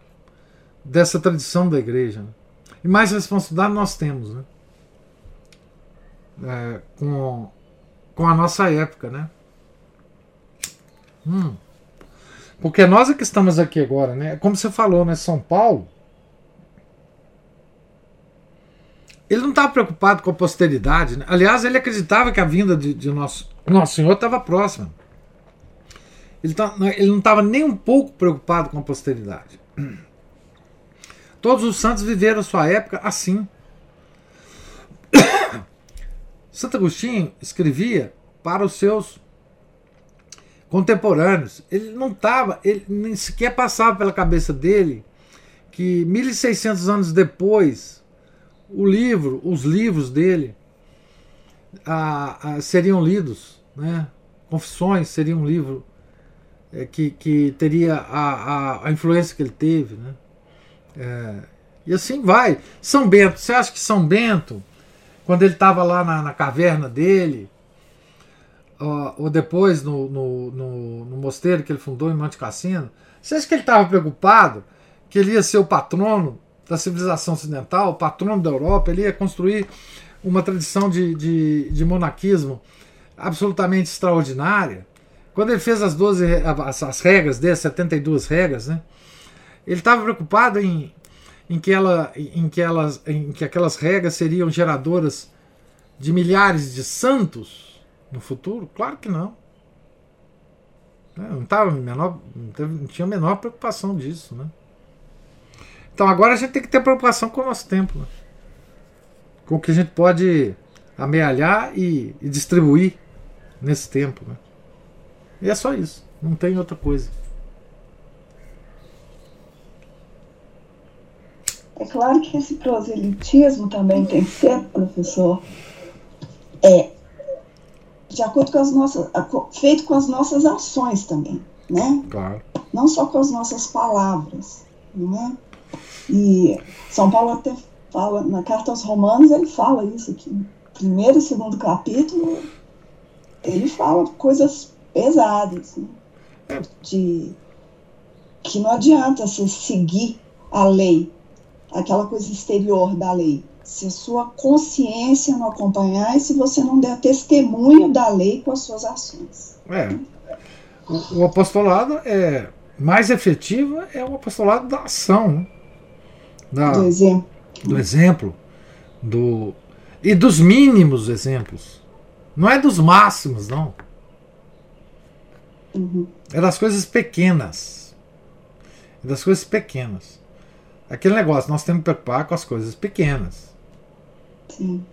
Speaker 1: dessa tradição da igreja. Né? E mais responsabilidade nós temos né? É, com, com a nossa época, né? Hum. Porque nós é que estamos aqui agora, né? Como você falou, né? São Paulo. Ele não estava preocupado com a posteridade. Né? Aliás, ele acreditava que a vinda de, de nosso, nosso Senhor estava próxima. Ele, tá, ele não estava nem um pouco preocupado com a posteridade. Todos os santos viveram a sua época assim. Santo Agostinho escrevia para os seus contemporâneos. Ele não estava, ele nem sequer passava pela cabeça dele que 1600 anos depois o livro, os livros dele seriam lidos, né? Confissões seria um livro é, que, que teria a, a, a, influência que ele teve, né? É, e assim vai. São Bento, você acha que São Bento, quando ele estava lá na, na caverna dele, ou depois no, no, no, no, mosteiro que ele fundou em Monte Cassino, você acha que ele estava preocupado que ele ia ser o patrono da civilização ocidental, o patrono da Europa, ele ia construir uma tradição de, de, de monarquismo absolutamente extraordinária? Quando ele fez as 12 as, as regras dele, 72 regras, né? Ele estava preocupado em, em, que ela, em, que elas, em que aquelas regras seriam geradoras de milhares de santos no futuro? Claro que não. Né, não, tava menor, não, teve, não tinha a menor preocupação disso. Né? Então agora a gente tem que ter preocupação com o nosso tempo. Né? Com o que a gente pode amealhar e, e distribuir nesse tempo. Né? E é só isso, não tem outra coisa.
Speaker 2: É claro que esse proselitismo também tem que ser, professor, é de acordo com as nossas, feito com as nossas ações também, né?
Speaker 1: Claro.
Speaker 2: Não só com as nossas palavras, não é? E São Paulo até fala, na carta aos Romanos, ele fala isso aqui. Primeiro e segundo capítulo, ele fala coisas pesadas, né? É. De que não adianta você seguir a lei, aquela coisa exterior da lei. Se a sua consciência não acompanhar e se você não der testemunho da lei com as suas ações.
Speaker 1: É. O, o apostolado é mais efetivo é o apostolado da ação. Né? Da,
Speaker 2: do exemplo.
Speaker 1: Do exemplo. Do, e dos mínimos exemplos. Não é dos máximos, não.
Speaker 2: Uhum.
Speaker 1: É das coisas pequenas. É das coisas pequenas. Aquele negócio, nós temos que preocupar com as coisas pequenas.
Speaker 2: Sim.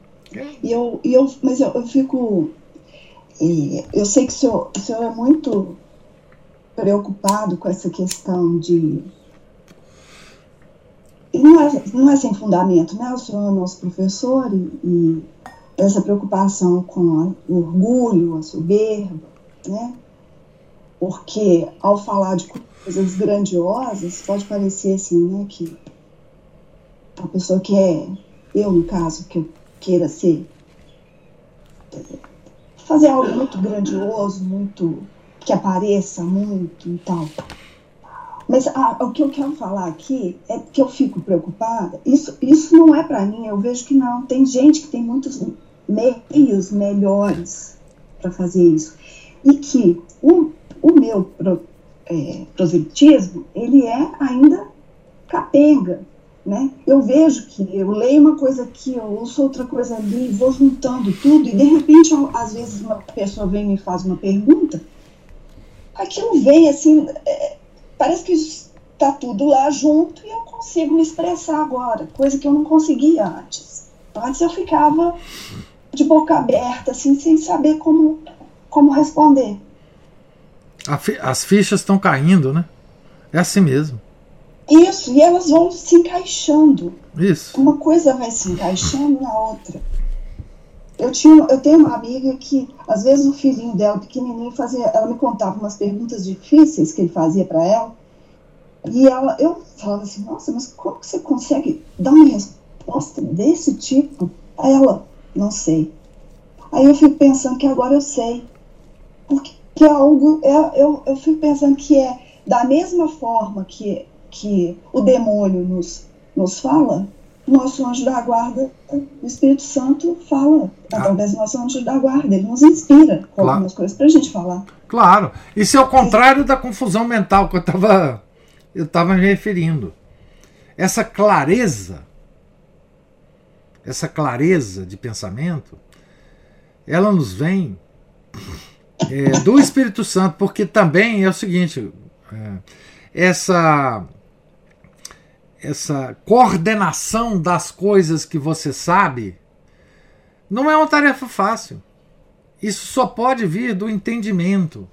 Speaker 2: E eu, e eu, mas eu, eu fico. Eu sei que o senhor, o senhor é muito preocupado com essa questão de não é, não é sem fundamento, né? O senhor é nosso professor e, e essa preocupação com o orgulho, a soberba, né? Porque ao falar de coisas grandiosas, pode parecer assim, né? Que a pessoa que é, eu no caso, que eu queira ser, fazer algo muito grandioso, muito que apareça muito e tal. Mas ah, o que eu quero falar aqui é que eu fico preocupada. Isso, isso não é para mim, eu vejo que não. Tem gente que tem muitos meios melhores para fazer isso. E que o, o meu pro, é, proselitismo, ele é ainda capenga. Né? Eu vejo que eu leio uma coisa aqui, eu ouço outra coisa ali, vou juntando tudo, e de repente, às vezes, uma pessoa vem e me faz uma pergunta, aquilo vem assim. É, parece que está tudo lá junto e eu consigo me expressar agora, coisa que eu não conseguia antes. Antes eu ficava de boca aberta, assim, sem saber como, como responder.
Speaker 1: As fichas estão caindo, né? É assim mesmo.
Speaker 2: Isso, e elas vão se encaixando.
Speaker 1: Isso.
Speaker 2: Uma coisa vai se encaixando na outra. Eu, tinha, eu tenho uma amiga que, às vezes, o filhinho dela, pequenininho, fazia, ela me contava umas perguntas difíceis que ele fazia para ela. E ela, eu falava assim: Nossa, mas como que você consegue dar uma resposta desse tipo? Aí ela, não sei. Aí eu fico pensando que agora eu sei. Porque é algo, é, eu, eu fico pensando que é da mesma forma que, que o demônio nos, nos fala, nosso anjo da guarda, o Espírito Santo fala através do nosso anjo da guarda, ele nos inspira com claro. algumas coisas para a gente falar.
Speaker 1: Claro, isso é o contrário da confusão mental que eu estava eu tava me referindo. Essa clareza, essa clareza de pensamento, ela nos vem é, do Espírito Santo, porque também é o seguinte, é, essa essa coordenação das coisas que você sabe não é uma tarefa fácil. Isso só pode vir do entendimento,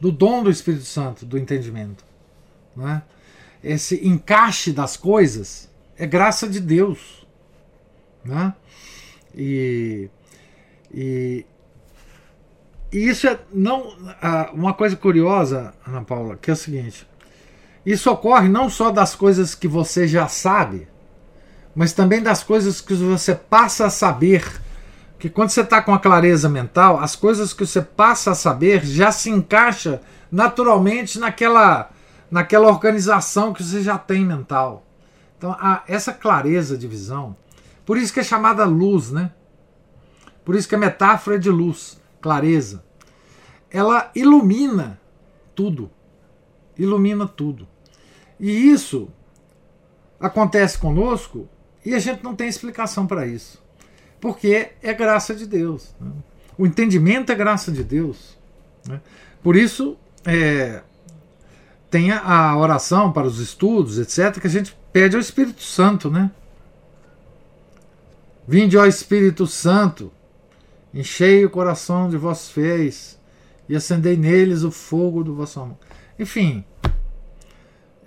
Speaker 1: do dom do Espírito Santo, do entendimento. Né? Esse encaixe das coisas é graça de Deus. Né? E, e, e isso é não uma coisa curiosa, Ana Paula, que é o seguinte: isso ocorre não só das coisas que você já sabe, mas também das coisas que você passa a saber. Que quando você está com a clareza mental, as coisas que você passa a saber já se encaixa naturalmente naquela, naquela organização que você já tem mental. Então, essa clareza de visão, por isso que é chamada luz, né? Por isso que a metáfora é de luz, clareza. Ela ilumina tudo. Ilumina tudo. E isso acontece conosco e a gente não tem explicação para isso. Porque é graça de Deus. Né? O entendimento é graça de Deus. Né? Por isso, é, tem a oração para os estudos, etc., que a gente pede ao Espírito Santo, né? Vinde ao Espírito Santo Enchei o coração de vossos fiéis e acendei neles o fogo do vosso amor. Enfim,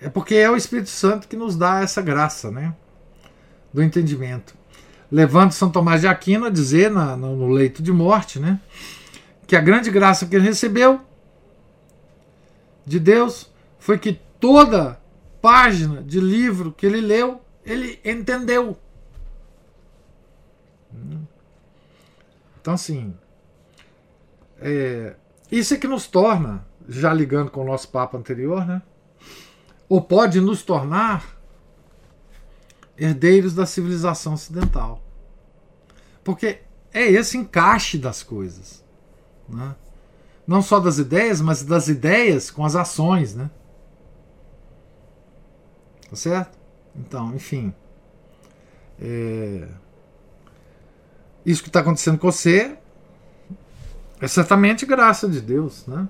Speaker 1: é porque é o Espírito Santo que nos dá essa graça, né? Do entendimento. Levando São Tomás de Aquino a dizer na, no leito de morte, né? Que a grande graça que ele recebeu de Deus foi que toda página de livro que ele leu, ele entendeu. Então, assim, é, isso é que nos torna, já ligando com o nosso papo anterior, né? Ou pode nos tornar herdeiros da civilização ocidental. Porque é esse encaixe das coisas. Né? Não só das ideias, mas das ideias com as ações, né? Tá certo? Então, enfim. É... Isso que está acontecendo com você é certamente graça de Deus, né?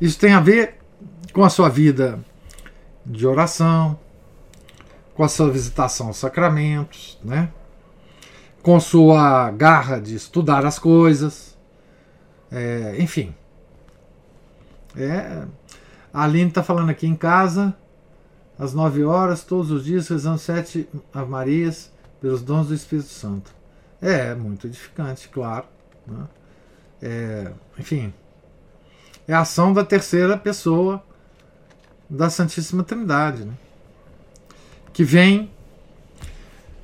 Speaker 1: Isso tem a ver com a sua vida de oração, com a sua visitação aos sacramentos, né? com sua garra de estudar as coisas, é, enfim. É, a Aline está falando aqui em casa, às nove horas, todos os dias, rezando sete Marias pelos dons do Espírito Santo. É, muito edificante, claro. Né? É, enfim, é a ação da terceira pessoa da Santíssima Trindade, né? que vem.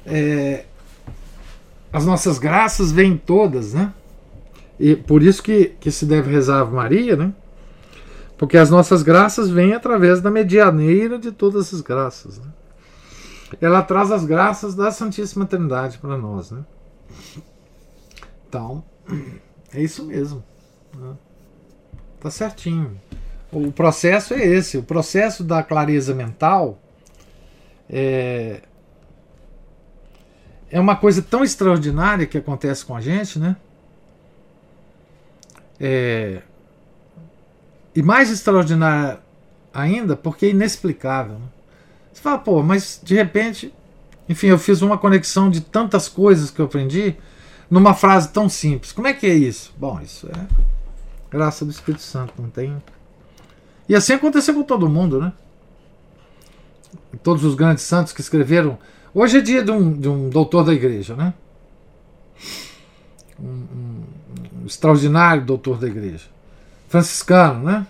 Speaker 1: É, as nossas graças vêm todas, né? E por isso que, que se deve rezar a Ave Maria, né? Porque as nossas graças vêm através da medianeira de todas as graças. Né? Ela traz as graças da Santíssima Trindade para nós, né? Então, é isso mesmo. Né? Tá certinho. O processo é esse. O processo da clareza mental é, é uma coisa tão extraordinária que acontece com a gente, né? É, e mais extraordinária ainda porque é inexplicável. Né? Você fala, pô, mas de repente, enfim, eu fiz uma conexão de tantas coisas que eu aprendi numa frase tão simples. Como é que é isso? Bom, isso é graça do Espírito Santo, não tem. E assim aconteceu com todo mundo, né? Todos os grandes santos que escreveram. Hoje é dia de um, de um doutor da igreja, né? Um, um, um extraordinário doutor da igreja. Franciscano, né?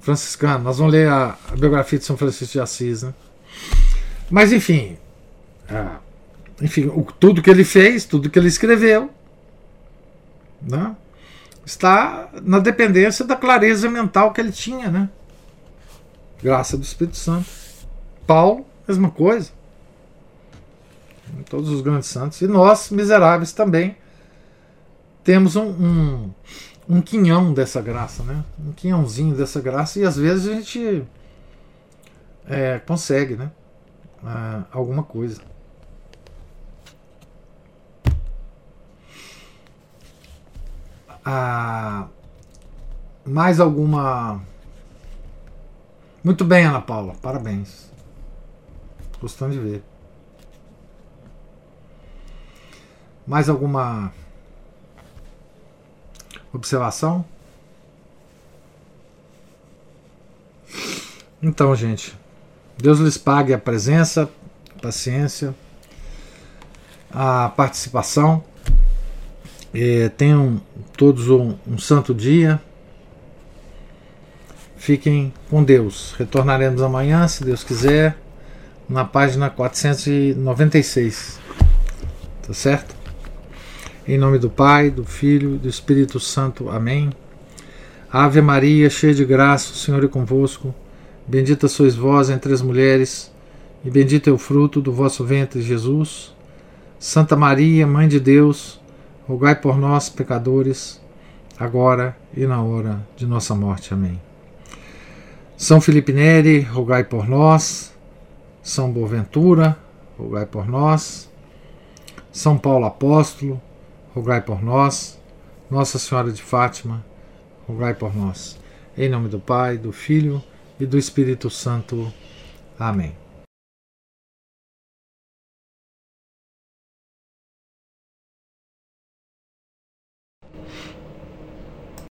Speaker 1: Franciscano. Nós vamos ler a, a biografia de São Francisco de Assis, né? Mas enfim. Ah, enfim, o, tudo que ele fez, tudo que ele escreveu, né, está na dependência da clareza mental que ele tinha, né? Graça do Espírito Santo. Paulo, mesma coisa. Todos os grandes santos. E nós, miseráveis, também temos um, um, um quinhão dessa graça, né? Um quinhãozinho dessa graça, e às vezes a gente é, consegue, né? Ah, alguma coisa. Mais alguma. Muito bem, Ana Paula, parabéns. Gostando de ver. Mais alguma observação? Então, gente, Deus lhes pague a presença, a paciência, a participação. E tenham todos um, um santo dia. Fiquem com Deus. Retornaremos amanhã, se Deus quiser, na página 496. Tá certo? Em nome do Pai, do Filho e do Espírito Santo. Amém. Ave Maria, cheia de graça, o Senhor é convosco. Bendita sois vós entre as mulheres, e bendito é o fruto do vosso ventre, Jesus. Santa Maria, Mãe de Deus, rogai por nós, pecadores, agora e na hora de nossa morte. Amém. São Felipe Neri, rogai por nós. São Boaventura, rogai por nós. São Paulo Apóstolo, rogai por nós. Nossa Senhora de Fátima, rogai por nós. Em nome do Pai, do Filho e do Espírito Santo. Amém.